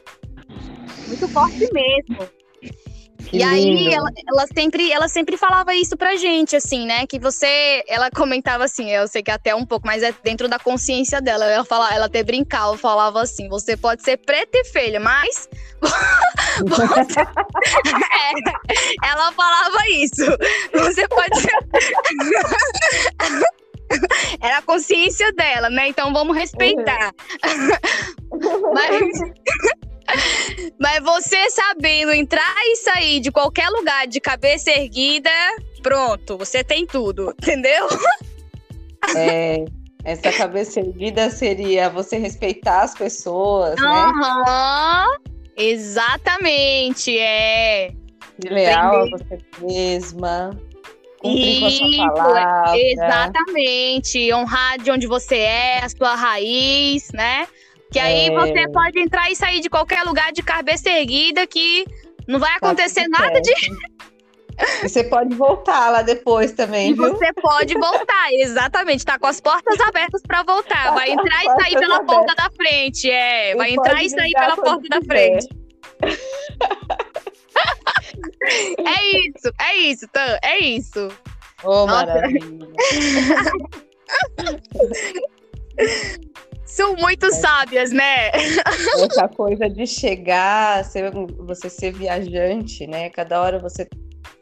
Muito forte mesmo. Que e aí, lindo. ela, ela sempre, ela sempre falava isso pra gente, assim, né? Que você. Ela comentava assim, eu sei que até um pouco, mas é dentro da consciência dela. Ela, fala, ela até brincava, falava assim: você pode ser preta e feia, mas. você- É, ela falava isso. Você pode ser. Era a consciência dela, né? Então vamos respeitar. Mas. Mas você sabendo entrar e sair de qualquer lugar de cabeça erguida, pronto, você tem tudo, entendeu? É, essa cabeça erguida seria você respeitar as pessoas, né? Aham. Exatamente, é. De leal a você mesma. Cumprir com a Isso, sua palavra. Exatamente. Honrar de onde você é, a sua raiz, né? Que aí É. você pode entrar e sair de qualquer lugar de cabeça erguida que não vai Tá acontecer nada de. você pode voltar lá depois também, E viu? você pode voltar, exatamente. Tá com as portas abertas pra voltar. Tá Vai as entrar e sair pela abertas. porta da frente. É, vai E entrar e sair pela porta da quiser. frente. É isso, é isso, Tan, é isso. Oh, maravilha. São muito sábias, né? Essa coisa de chegar, ser, você ser viajante, né? Cada hora você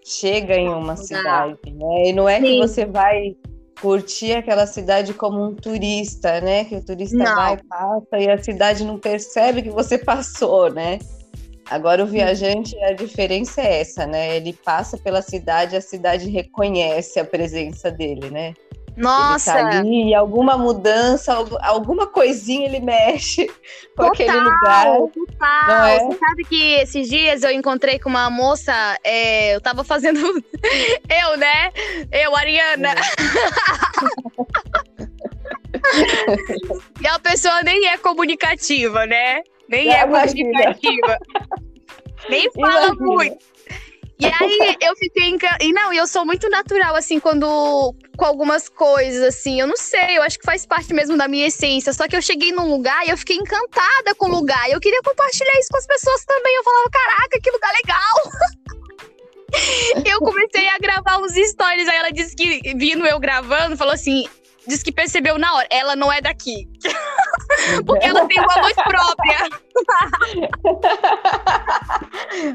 chega em uma cidade, né? E não é Sim. que você vai curtir aquela cidade como um turista, né? Que o turista não. vai, passa e a cidade não percebe que você passou, né? Agora o viajante, a diferença é essa, né? Ele passa pela cidade, a cidade reconhece a presença dele, né? Nossa! Ele tá ali, e alguma mudança, alguma coisinha ele mexe com total, aquele lugar. Total! É? Você sabe que esses dias eu encontrei com uma moça, é, eu tava fazendo. eu, né? Eu, Ariana. É. e a pessoa nem é comunicativa, né? Nem é, é comunicativa. nem fala imagina. muito. E aí eu fiquei. E não, eu sou muito natural, assim, quando. com algumas coisas, assim. Eu não sei, eu acho que faz parte mesmo da minha essência. Só que eu cheguei num lugar e eu fiquei encantada com o lugar. E eu queria compartilhar isso com as pessoas também. Eu falava, caraca, que lugar legal! eu comecei a gravar uns stories. Aí ela disse que, vindo eu gravando, falou assim: diz que percebeu na hora, ela não é daqui. Porque ela tem uma voz própria.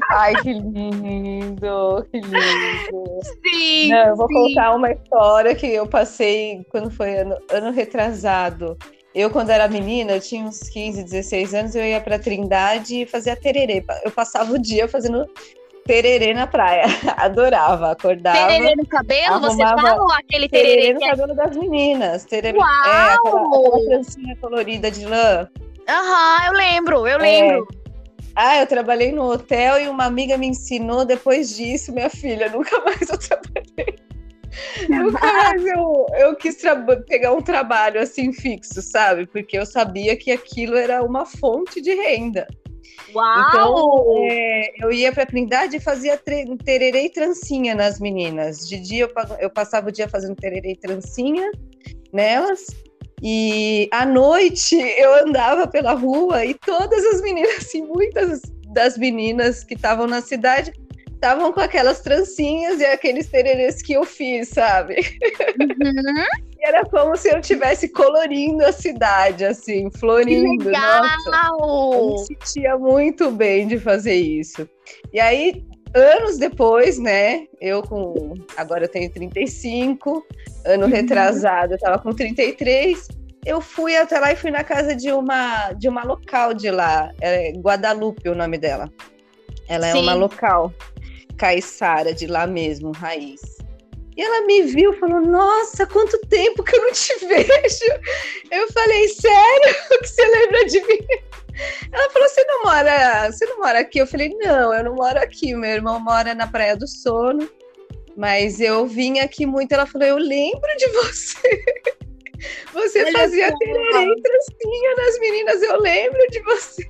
Ai, que lindo, que lindo. Sim. Não, eu vou sim. contar uma história que eu passei quando foi ano, ano retrasado. Eu, quando era menina, eu tinha uns 15, 16 anos, eu ia pra Trindade e fazia tererê. Eu passava o dia fazendo tererê na praia. Adorava, acordava. Tererê no cabelo? Você fala ou aquele tererê? Tererê no é... cabelo das meninas. Tererê, Uau! É, aquela, aquela trancinha colorida de lã. Aham, eu lembro, eu é. lembro. Ah, eu trabalhei no hotel e uma amiga me ensinou depois disso, minha filha. Nunca mais eu trabalhei. Nunca mais eu, eu quis pegar um trabalho assim fixo, sabe? Porque eu sabia que aquilo era uma fonte de renda. Uau! Então, é, eu ia para a Trindade e fazia tererê e trancinha nas meninas. De dia eu, eu passava o dia fazendo tererê e trancinha nelas. E à noite eu andava pela rua e todas as meninas, assim, muitas das meninas que estavam na cidade estavam com aquelas trancinhas e aqueles tererês que eu fiz, sabe? Uhum. era como se eu estivesse colorindo a cidade, assim, florindo. Que legal! Nossa, eu me sentia muito bem de fazer isso. E aí, anos depois, né? Eu com. Agora eu tenho 35, ano uhum. retrasado, eu tava com 33. Eu fui até lá e fui na casa de uma de uma local de lá, é Guadalupe o nome dela. Ela é Sim. uma local caiçara de lá mesmo, raiz. E ela me viu, falou: Nossa, quanto tempo que eu não te vejo. Eu falei: Sério? que você lembra de mim? Ela falou: Você não mora, você não mora aqui? Eu falei: Não, eu não moro aqui. Meu irmão mora na Praia do Sono, mas eu vim aqui muito. Ela falou: Eu lembro de você. Você Olha fazia tererê e trancinha nas meninas, eu lembro de você.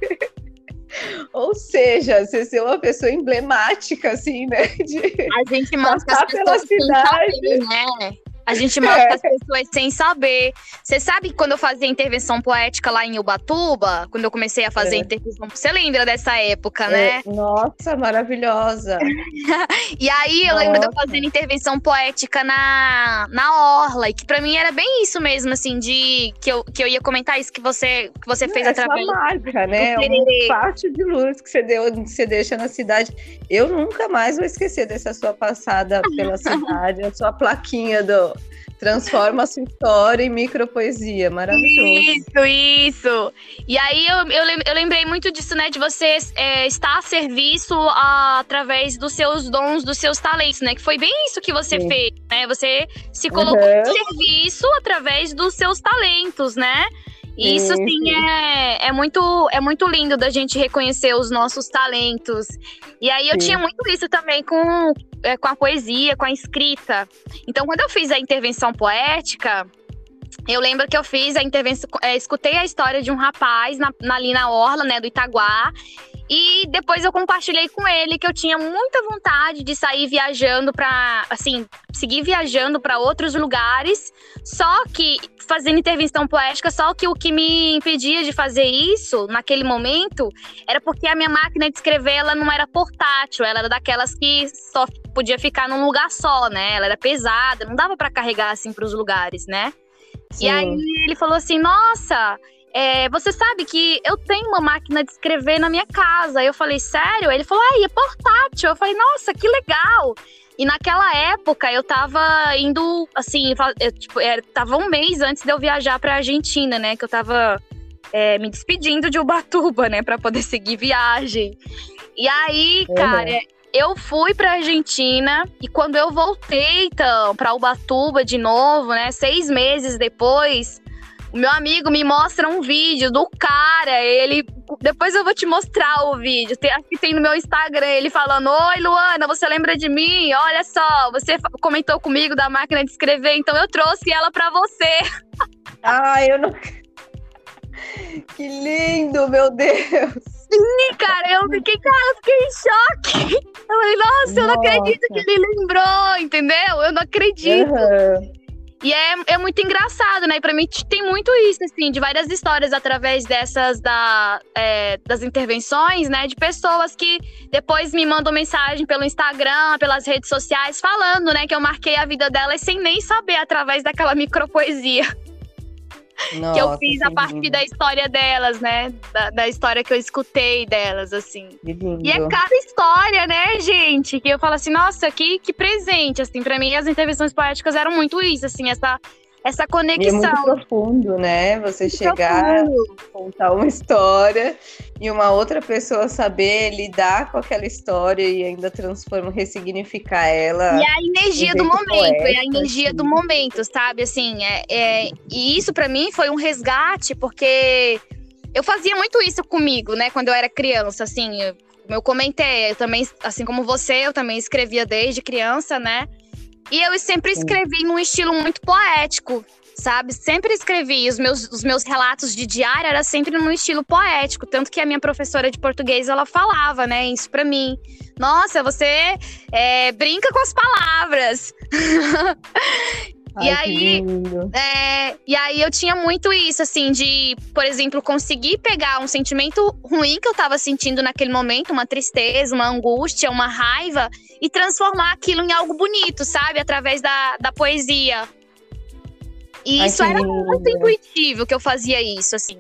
Ou seja, você ser uma pessoa emblemática, assim, né? De a gente mostra as pessoas pela cidade. Saber, né? A gente mostra é. as pessoas sem saber. Você sabe quando eu fazia intervenção poética lá em Ubatuba? Quando eu comecei a fazer é. intervenção. Você lembra dessa época, né? É. Nossa, maravilhosa. e aí eu Nossa. lembro de eu fazendo intervenção poética na, na Orla. E que pra mim era bem isso mesmo, assim, de que eu, que eu ia comentar isso que você, que você fez é através. Marca, né? Um parte de luz que você, deu, que você deixa na cidade. Eu nunca mais vou esquecer dessa sua passada pela cidade, a sua plaquinha do Transforma a sua história em micropoesia. Maravilhoso. Isso, isso. E aí eu, eu, eu lembrei muito disso, né? De você é, estar a serviço a, através dos seus dons, dos seus talentos, né? Que foi bem isso que você Sim. fez, né? Você se colocou uhum. em serviço através dos seus talentos, né? Isso sim é, é, muito, é muito lindo da gente reconhecer os nossos talentos. E aí eu sim. tinha muito isso também com, é, com a poesia, com a escrita. Então, quando eu fiz a intervenção poética, eu lembro que eu fiz a intervenção, é, escutei a história de um rapaz na, na, ali na orla, né, do Itaguá, E depois eu compartilhei com ele que eu tinha muita vontade de sair viajando para, assim, seguir viajando para outros lugares, só que fazendo intervenção poética, só que o que me impedia de fazer isso naquele momento era porque a minha máquina de escrever ela não era portátil, ela era daquelas que só podia ficar num lugar só, né? Ela era pesada, não dava para carregar assim para os lugares, né? Sim. E aí ele falou assim: "Nossa, é, você sabe que eu tenho uma máquina de escrever na minha casa. Eu falei, sério? Ele falou, ah, é portátil. Eu falei, nossa, que legal. E naquela época eu tava indo, assim, eu, tipo, era, tava um mês antes de eu viajar pra Argentina, né? Que eu tava é, me despedindo de Ubatuba, né? Pra poder seguir viagem. E aí, uhum. cara, eu fui pra Argentina e quando eu voltei, então, pra Ubatuba de novo, né? Seis meses depois, o meu amigo me mostra um vídeo do cara, ele. Depois eu vou te mostrar o vídeo. Tem, aqui tem no meu Instagram ele falando: Oi, Luana, você lembra de mim? Olha só, você comentou comigo da máquina de escrever, então eu trouxe ela para você. Ah, eu não. Que lindo, meu Deus! Sim, cara, eu fiquei, cara, eu fiquei em choque. Eu falei, nossa, nossa, eu não acredito que ele lembrou, entendeu? Eu não acredito. Uhum. E é, é muito engraçado, né? E pra mim tem muito isso, assim, de várias histórias através dessas da, é, das intervenções, né? De pessoas que depois me mandam mensagem pelo Instagram, pelas redes sociais, falando, né, que eu marquei a vida delas sem nem saber através daquela micropoesia. Nossa, que eu fiz a partir lindo. da história delas, né? Da, da, história que eu escutei delas, assim. E é cada história, né, gente? Que eu falo assim, nossa, que, que presente, assim. Pra mim, as intervenções poéticas eram muito isso, assim, essa essa conexão. E é muito profundo, né? Você muito chegar, profundo. contar uma história e uma outra pessoa saber lidar com aquela história e ainda transformar, ressignificar ela. E a energia do momento, poético, é a energia assim. do momento, sabe? Assim, é, é e isso para mim foi um resgate, porque eu fazia muito isso comigo, né? Quando eu era criança, assim, eu, eu comentei, eu também, assim como você, eu também escrevia desde criança, né? E eu sempre escrevi num estilo muito poético, sabe? Sempre escrevi. Os meus, os meus relatos de diário era sempre num estilo poético. Tanto que a minha professora de português, ela falava, né, isso pra mim. Nossa, você é, brinca com as palavras. Ai, e aí, é, e aí eu tinha muito isso, assim, de, por exemplo, conseguir pegar um sentimento ruim que eu tava sentindo naquele momento, uma tristeza, uma angústia, uma raiva, e transformar aquilo em algo bonito, sabe? Através da, da poesia. E Ai, isso era muito intuitivo que eu fazia isso, assim.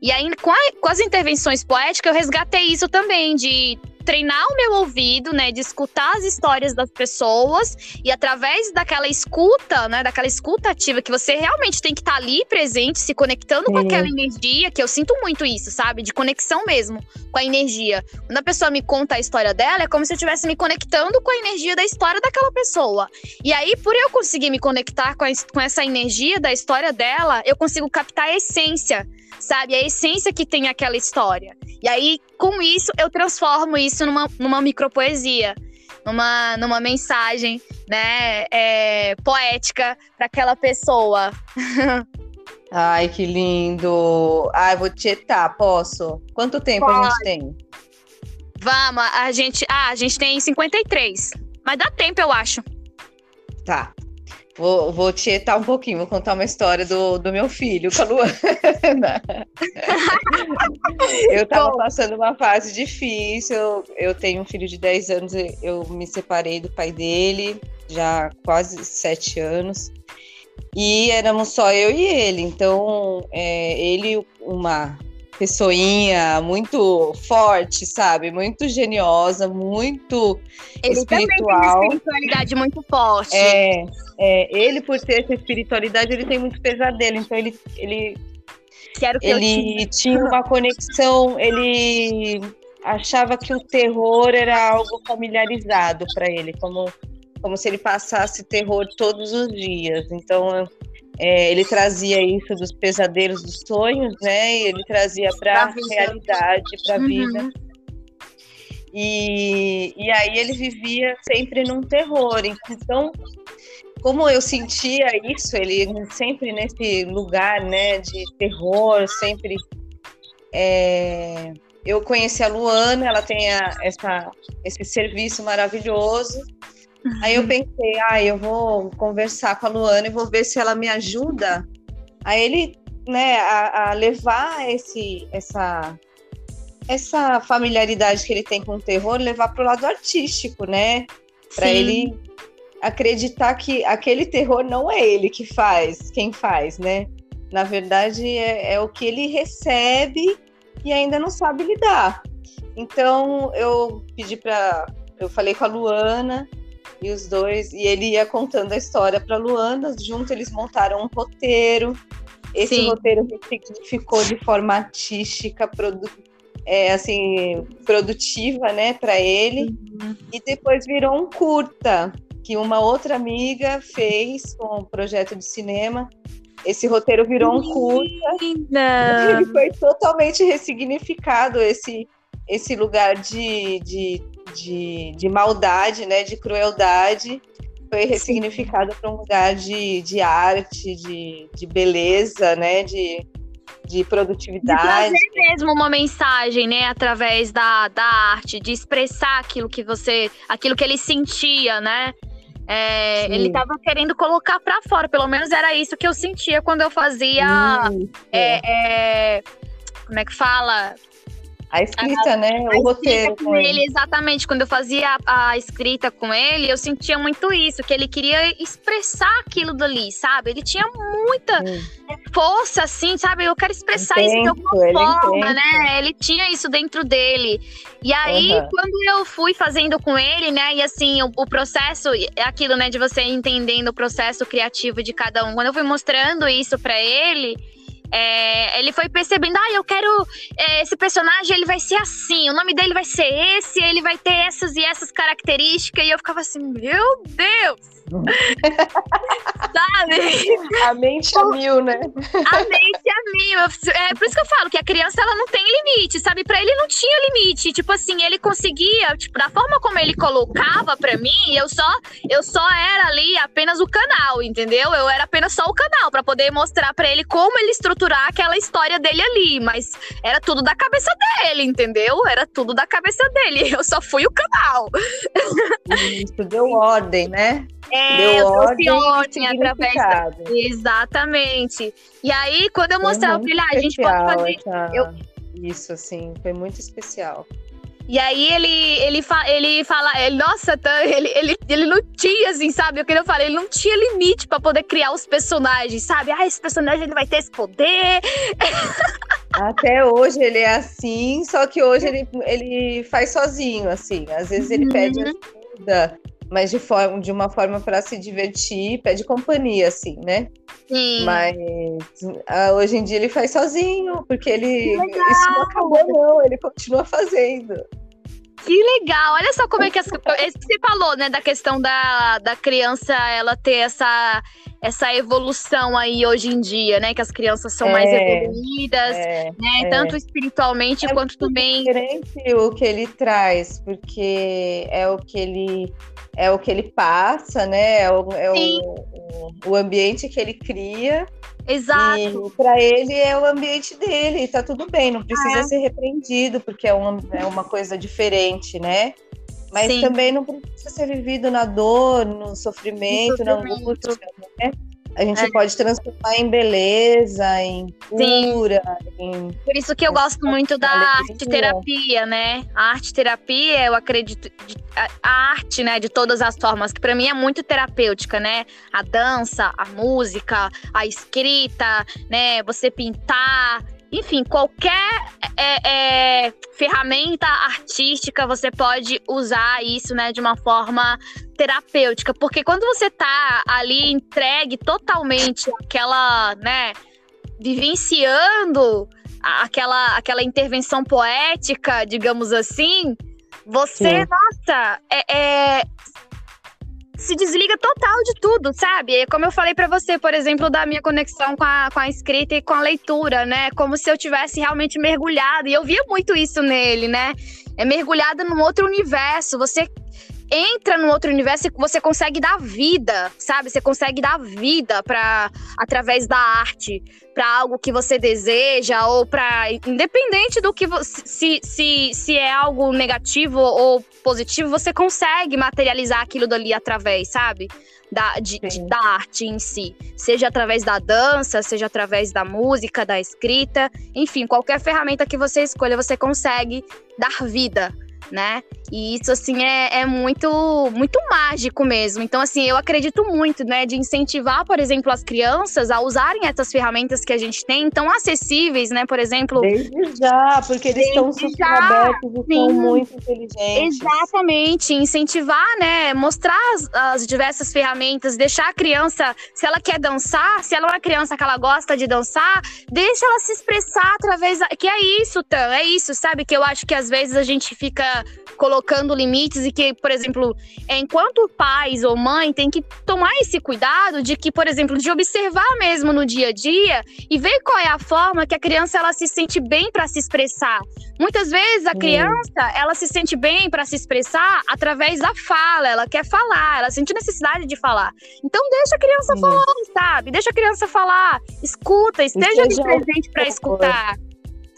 E aí, com, a, com as intervenções poéticas, eu resgatei isso também, de treinar o meu ouvido, né, de escutar as histórias das pessoas e através daquela escuta, né, daquela escuta ativa que você realmente tem que estar tá ali presente, se conectando Sim. com aquela energia, que eu sinto muito isso, sabe, de conexão mesmo com a energia. Quando a pessoa me conta a história dela, é como se eu estivesse me conectando com a energia da história daquela pessoa. E aí, por eu conseguir me conectar com, a, com essa energia da história dela, eu consigo captar a essência sabe? A essência que tem aquela história. E aí, com isso, eu transformo isso numa, numa micropoesia, numa, numa mensagem, né, é, poética para aquela pessoa. Ai, que lindo! Ai, vou tietar, posso? Quanto tempo Pode. a gente tem? Vamos, a gente. Ah, a gente tem 53. Mas dá tempo, eu acho. Tá. Vou, vou tietar um pouquinho, vou contar uma história do, do meu filho com a Luana. eu estava passando uma fase difícil. Eu, eu tenho um filho de 10 anos, eu me separei do pai dele já há quase sete anos. E éramos só eu e ele. Então, é, ele, uma pessoinha muito forte, sabe? Muito geniosa, muito ele espiritual. Também tem uma espiritualidade muito forte. É, é, ele por ter essa espiritualidade, ele tem muito pesadelo, então ele ele ele tinha uma conexão, ele achava que o terror era algo familiarizado para ele, como como se ele passasse terror todos os dias. Então, é, ele trazia isso dos pesadelos dos sonhos, né? E ele trazia para a realidade, para a uhum. vida. E, e aí ele vivia sempre num terror. Então, como eu sentia isso, ele sempre nesse lugar, né, de terror, sempre é, eu conheci a Luana, ela tem a, essa, esse serviço maravilhoso. Aí eu pensei, ah, eu vou conversar com a Luana e vou ver se ela me ajuda a ele, né, a, a levar esse, essa, essa familiaridade que ele tem com o terror, levar para o lado artístico, né? Para ele acreditar que aquele terror não é ele que faz, quem faz, né? Na verdade, é, é o que ele recebe e ainda não sabe lidar. Então, eu pedi para. Eu falei com a Luana e os dois, e ele ia contando a história para Luana, junto eles montaram um roteiro. Esse Sim. roteiro significou de forma artística, produ é, assim, produtiva, né, para ele. Uhum. E depois virou um curta que uma outra amiga fez com um projeto de cinema. Esse roteiro virou um curta. Ele foi totalmente ressignificado esse esse lugar de, de, de, de maldade, né, de crueldade foi ressignificado para um lugar de, de arte, de, de beleza, né? De, de produtividade. De mesmo uma mensagem, né? Através da, da arte, de expressar aquilo que você. aquilo que ele sentia, né? É, ele estava querendo colocar para fora, pelo menos era isso que eu sentia quando eu fazia. É, é, como é que fala? A escrita, a, né? O roteiro. Com ele, ele, exatamente. Quando eu fazia a, a, escrita com ele, eu sentia muito isso, que ele queria expressar aquilo dali, sabe? Ele tinha muita força, assim, sabe? Eu quero expressar isso de alguma forma, né? Ele tinha isso dentro dele. E aí, uhum. quando eu fui fazendo com ele, né? E assim, o, o processo, é aquilo, né? De você entendendo o processo criativo de cada um. Quando eu fui mostrando isso para ele é, ele foi percebendo, ah, eu quero é, esse personagem, ele vai ser assim, o nome dele vai ser esse, ele vai ter essas e essas características, e eu ficava assim, meu Deus! Sabe? A mente a mil, né? A mente a mil. É por isso que eu falo que a criança ela não tem limite, sabe? Para ele não tinha limite. Tipo assim, ele conseguia, tipo, da forma como ele colocava para mim, eu só eu só era ali apenas o canal, entendeu? Eu era apenas só o canal para poder mostrar para ele como ele estruturar aquela história dele ali, mas era tudo da cabeça dele, entendeu? Era tudo da cabeça dele. Eu só fui o canal. Isso deu ordem, né? É, Deu ordem, ordem através da... Exatamente. E aí, quando eu mostrava pra ele, ah, a gente pode fazer. Essa... Eu... Isso, assim, foi muito especial. E aí ele, ele, fa, ele fala, ele, nossa, ele, ele, ele não tinha, assim, sabe? O que eu falei, ele não tinha limite para poder criar os personagens, sabe? Ah, esse personagem ele vai ter esse poder. Até hoje ele é assim, só que hoje ele, ele faz sozinho, assim. Às vezes ele uhum. pede ajuda mas de, forma, de uma forma para se divertir, pede companhia, assim, né? Sim. Mas uh, hoje em dia ele faz sozinho, porque ele. Isso não acabou, não, ele continua fazendo. Que legal! Olha só como é que as, você falou, né, da questão da, da criança ela ter essa essa evolução aí hoje em dia, né? Que as crianças são é, mais evoluídas, é, né? É. Tanto espiritualmente é quanto também. diferente o que ele traz, porque é o que ele é o que ele passa, né? É o, é o, o, ambiente que ele cria. Exato. Para ele é o ambiente dele, tá tudo bem, não precisa é. ser repreendido, porque é, um, é uma coisa diferente, né? Mas Sim. também não precisa ser vivido na dor, no sofrimento, sofrimento. na angústia, né? A gente é. pode transformar em beleza, em cura. Em... Por isso que eu gosto muito da arte terapia, né? A arte terapia, eu acredito, a arte, né, de todas as formas, que para mim é muito terapêutica, né? A dança, a música, a escrita, né? Você pintar, enfim, qualquer é, é, ferramenta artística você pode usar isso, né, de uma forma terapêutica, porque quando você tá ali entregue totalmente àquela, né, vivenciando aquela, aquela intervenção poética, digamos assim, você, Sim. nossa, é, é, se desliga total de tudo, sabe? Como eu falei para você, por exemplo, da minha conexão com a, com a escrita e com a leitura, né? Como se eu tivesse realmente mergulhado. E eu via muito isso nele, né? É mergulhada num outro universo. Você entra no outro universo e você consegue dar vida, sabe? Você consegue dar vida para através da arte, para algo que você deseja ou para independente do que você, se, se se é algo negativo ou positivo, você consegue materializar aquilo dali através, sabe? Da, de, de, da arte em si. Seja através da dança, seja através da música, da escrita, enfim, qualquer ferramenta que você escolha, você consegue dar vida né? E isso, assim, é, é muito, muito mágico mesmo. Então, assim, eu acredito muito, né, de incentivar, por exemplo, as crianças a usarem essas ferramentas que a gente tem, tão acessíveis, né? Por exemplo. Desde já, porque eles estão super abertos e são muito inteligentes. Exatamente. Incentivar, né? Mostrar as, as diversas ferramentas, deixar a criança, se ela quer dançar, se ela é uma criança que ela gosta de dançar, deixa ela se expressar através. Da... Que é isso, Tan, é isso, sabe? Que eu acho que às vezes a gente fica colocando limites e que, por exemplo, enquanto pais ou mãe tem que tomar esse cuidado de que, por exemplo, de observar mesmo no dia a dia e ver qual é a forma que a criança ela se sente bem para se expressar. Muitas vezes a criança, ela se sente bem para se expressar através da fala, ela quer falar, ela sente necessidade de falar. Então deixa a criança falar, sabe? Deixa a criança falar, escuta, esteja ali presente para escutar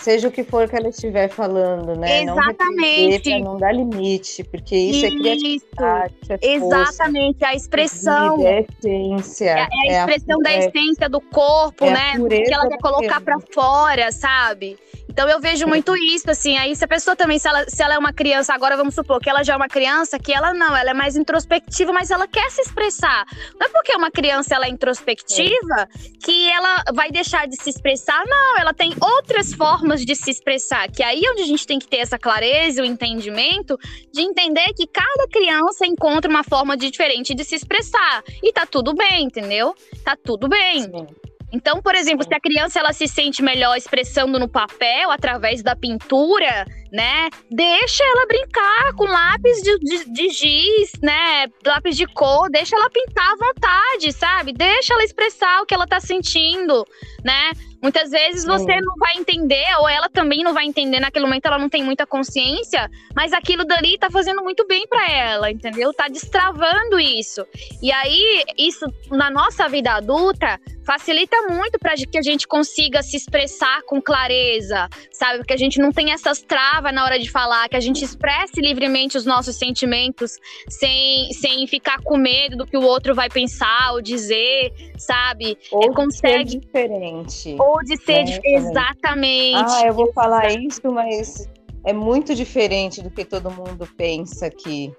seja o que for que ela estiver falando, né? Exatamente. Não, não dá limite, porque isso, é isso. é criatividade. É Exatamente, força, a expressão. É a essência. É, é a expressão é a, da essência do corpo, é né? Que ela quer colocar para fora, sabe? Então eu vejo muito isso, assim. Aí se a pessoa também, se ela, se ela é uma criança, agora vamos supor que ela já é uma criança, que ela não, ela é mais introspectiva, mas ela quer se expressar. Não é porque uma criança ela é introspectiva que ela vai deixar de se expressar, não. Ela tem outras formas de se expressar. Que aí é onde a gente tem que ter essa clareza, o entendimento de entender que cada criança encontra uma forma diferente de se expressar. E tá tudo bem, entendeu? Tá tudo bem. Sim. Então, por exemplo, se a criança ela se sente melhor expressando no papel, através da pintura, né? Deixa ela brincar com lápis de, de, de, giz, né? Lápis de cor, deixa ela pintar à vontade, sabe? Deixa ela expressar o que ela tá sentindo, né? Muitas vezes você não vai entender, ou ela também não vai entender, naquele momento ela não tem muita consciência, mas aquilo dali tá fazendo muito bem para ela, entendeu? Tá destravando isso. E aí, isso na nossa vida adulta facilita muito para que a gente consiga se expressar com clareza, sabe? Que a gente não tenha essas travas na hora de falar, que a gente expresse livremente os nossos sentimentos sem, sem ficar com medo do que o outro vai pensar ou dizer, sabe? Ou é, consegue ser diferente. Ou de ser né? exatamente. Ah, eu vou falar isso, mas é muito diferente do que todo mundo pensa aqui,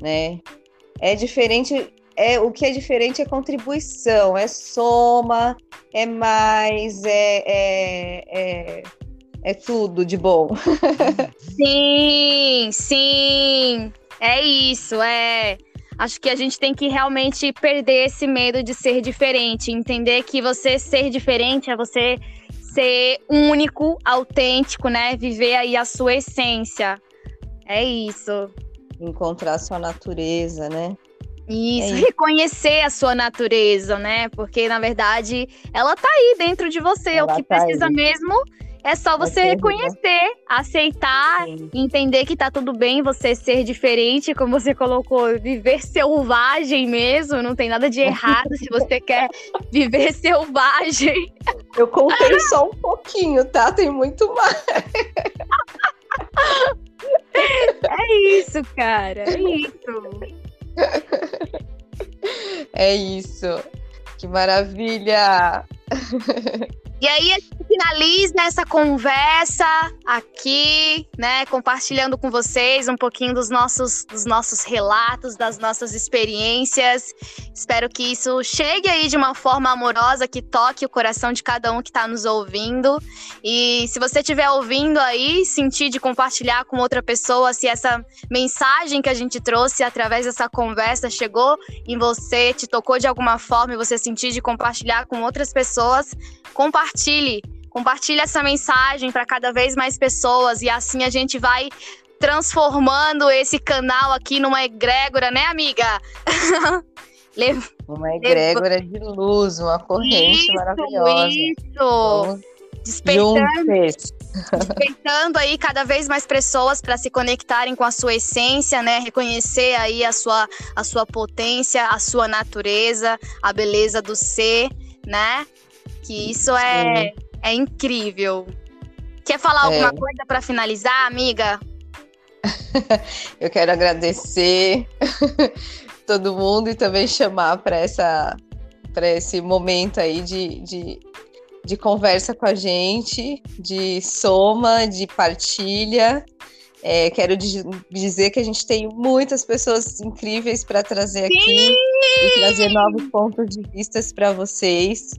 né? É diferente é o que é diferente é contribuição, é soma, é mais, é, é, é, é tudo de bom. sim, sim, é isso, é. Acho que a gente tem que realmente perder esse medo de ser diferente, entender que você ser diferente é você ser único, autêntico, né? Viver aí a sua essência. É isso. Encontrar sua natureza, né? Isso, é reconhecer a sua natureza, né? Porque, na verdade, ela tá aí dentro de você. Ela o que tá precisa aí. mesmo é só você é reconhecer, aceitar, Sim. entender que tá tudo bem você ser diferente, como você colocou, viver selvagem mesmo, não tem nada de errado se você quer viver selvagem. Eu contei só um pouquinho, tá? Tem muito mais. É isso, cara, é isso. É isso. Que maravilha! E aí a gente finaliza essa conversa aqui, né, compartilhando com vocês um pouquinho dos nossos, dos nossos relatos, das nossas experiências. Espero que isso chegue aí de uma forma amorosa, que toque o coração de cada um que está nos ouvindo. E se você estiver ouvindo aí, sentir de compartilhar com outra pessoa, se essa mensagem que a gente trouxe através dessa conversa chegou em você, te tocou de alguma forma e você sentir de compartilhar com outras pessoas, compartilhe. Compartilhe essa mensagem para cada vez mais pessoas e assim a gente vai transformando esse canal aqui numa egrégora, né, amiga? uma egrégora de luz, uma corrente isso, maravilhosa. Isso. Despertando. Aí cada vez mais pessoas para se conectarem com a sua essência, né? Reconhecer aí a sua, a sua potência, a sua natureza, a beleza do ser, né? Que isso é, é incrível. Quer falar é. alguma coisa para finalizar, amiga? Eu quero agradecer todo mundo e também chamar para essa para esse momento aí de, de, de, conversa com a gente, de soma, de partilha. É, quero dizer que a gente tem muitas pessoas incríveis para trazer aqui Sim! e trazer novos pontos de vistas para vocês.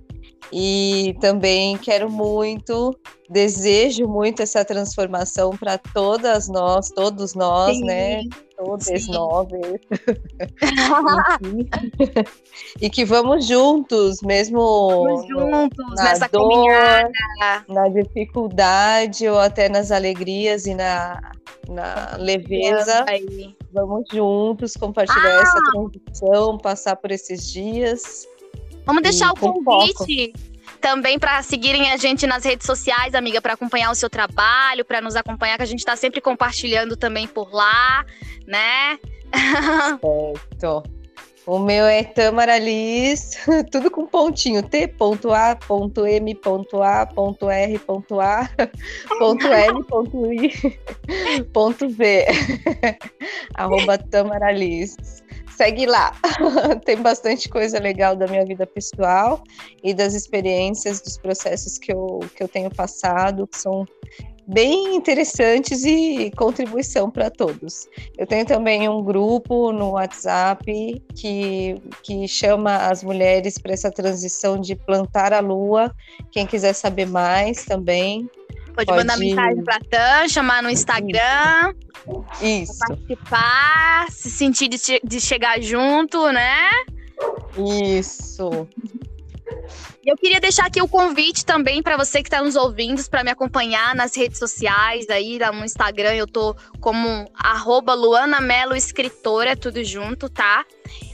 E também quero muito, desejo muito essa transformação para todas nós, todos nós, Sim. né? Todos nós. e que vamos juntos, mesmo vamos juntos nessa dor, caminhada, na dificuldade ou até nas alegrias e na, na leveza. Vamos juntos compartilhar ah. essa transição, passar por esses dias. Vamos deixar o convite foco. também para seguirem a gente nas redes sociais, amiga, para acompanhar o seu trabalho, para nos acompanhar, que a gente está sempre compartilhando também por lá, né? Certo. O meu é Tamara Liz, tudo com pontinho, T.A.M.A.R.A, ponto L, ponto V, arroba Tamara Liz segue lá. Tem bastante coisa legal da minha vida pessoal e das experiências, dos processos que eu, que eu tenho passado, que são bem interessantes e contribuição para todos. Eu tenho também um grupo no WhatsApp que, que chama as mulheres para essa transição de plantar a lua. Quem quiser saber mais também, Pode, Pode mandar mensagem pra Tan, chamar no Instagram. Isso. Participar, se sentir de, de chegar junto, né? Isso. Eu queria deixar aqui o convite também para você que está nos ouvindo, para me acompanhar nas redes sociais, aí no Instagram eu tô como arroba Luana Melo Escritora, tudo junto, tá?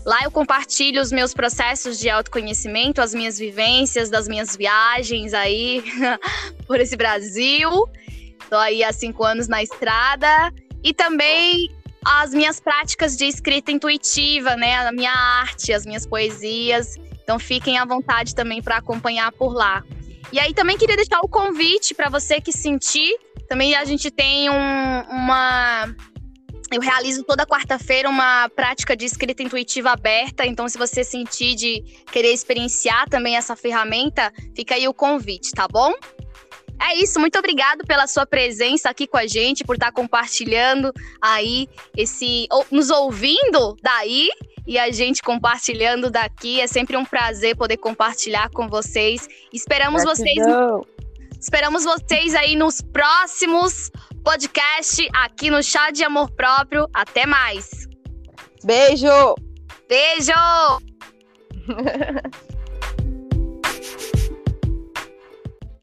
Lá eu compartilho os meus processos de autoconhecimento, as minhas vivências das minhas viagens aí por esse Brasil. Tô aí há cinco anos na estrada. E também as minhas práticas de escrita intuitiva, né? A minha arte, as minhas poesias. Então fiquem à vontade também para acompanhar por lá. E aí também queria deixar o convite para você que sentir. Também a gente tem um, uma eu realizo toda quarta-feira uma prática de escrita intuitiva aberta, então se você sentir de querer experienciar também essa ferramenta, fica aí o convite, tá bom? É isso, muito obrigado pela sua presença aqui com a gente, por estar compartilhando aí esse, nos ouvindo daí e a gente compartilhando daqui. É sempre um prazer poder compartilhar com vocês. Esperamos Gratidão. vocês. Esperamos vocês aí nos próximos podcasts aqui no Chá de Amor Próprio. Até mais. Beijo. Beijo.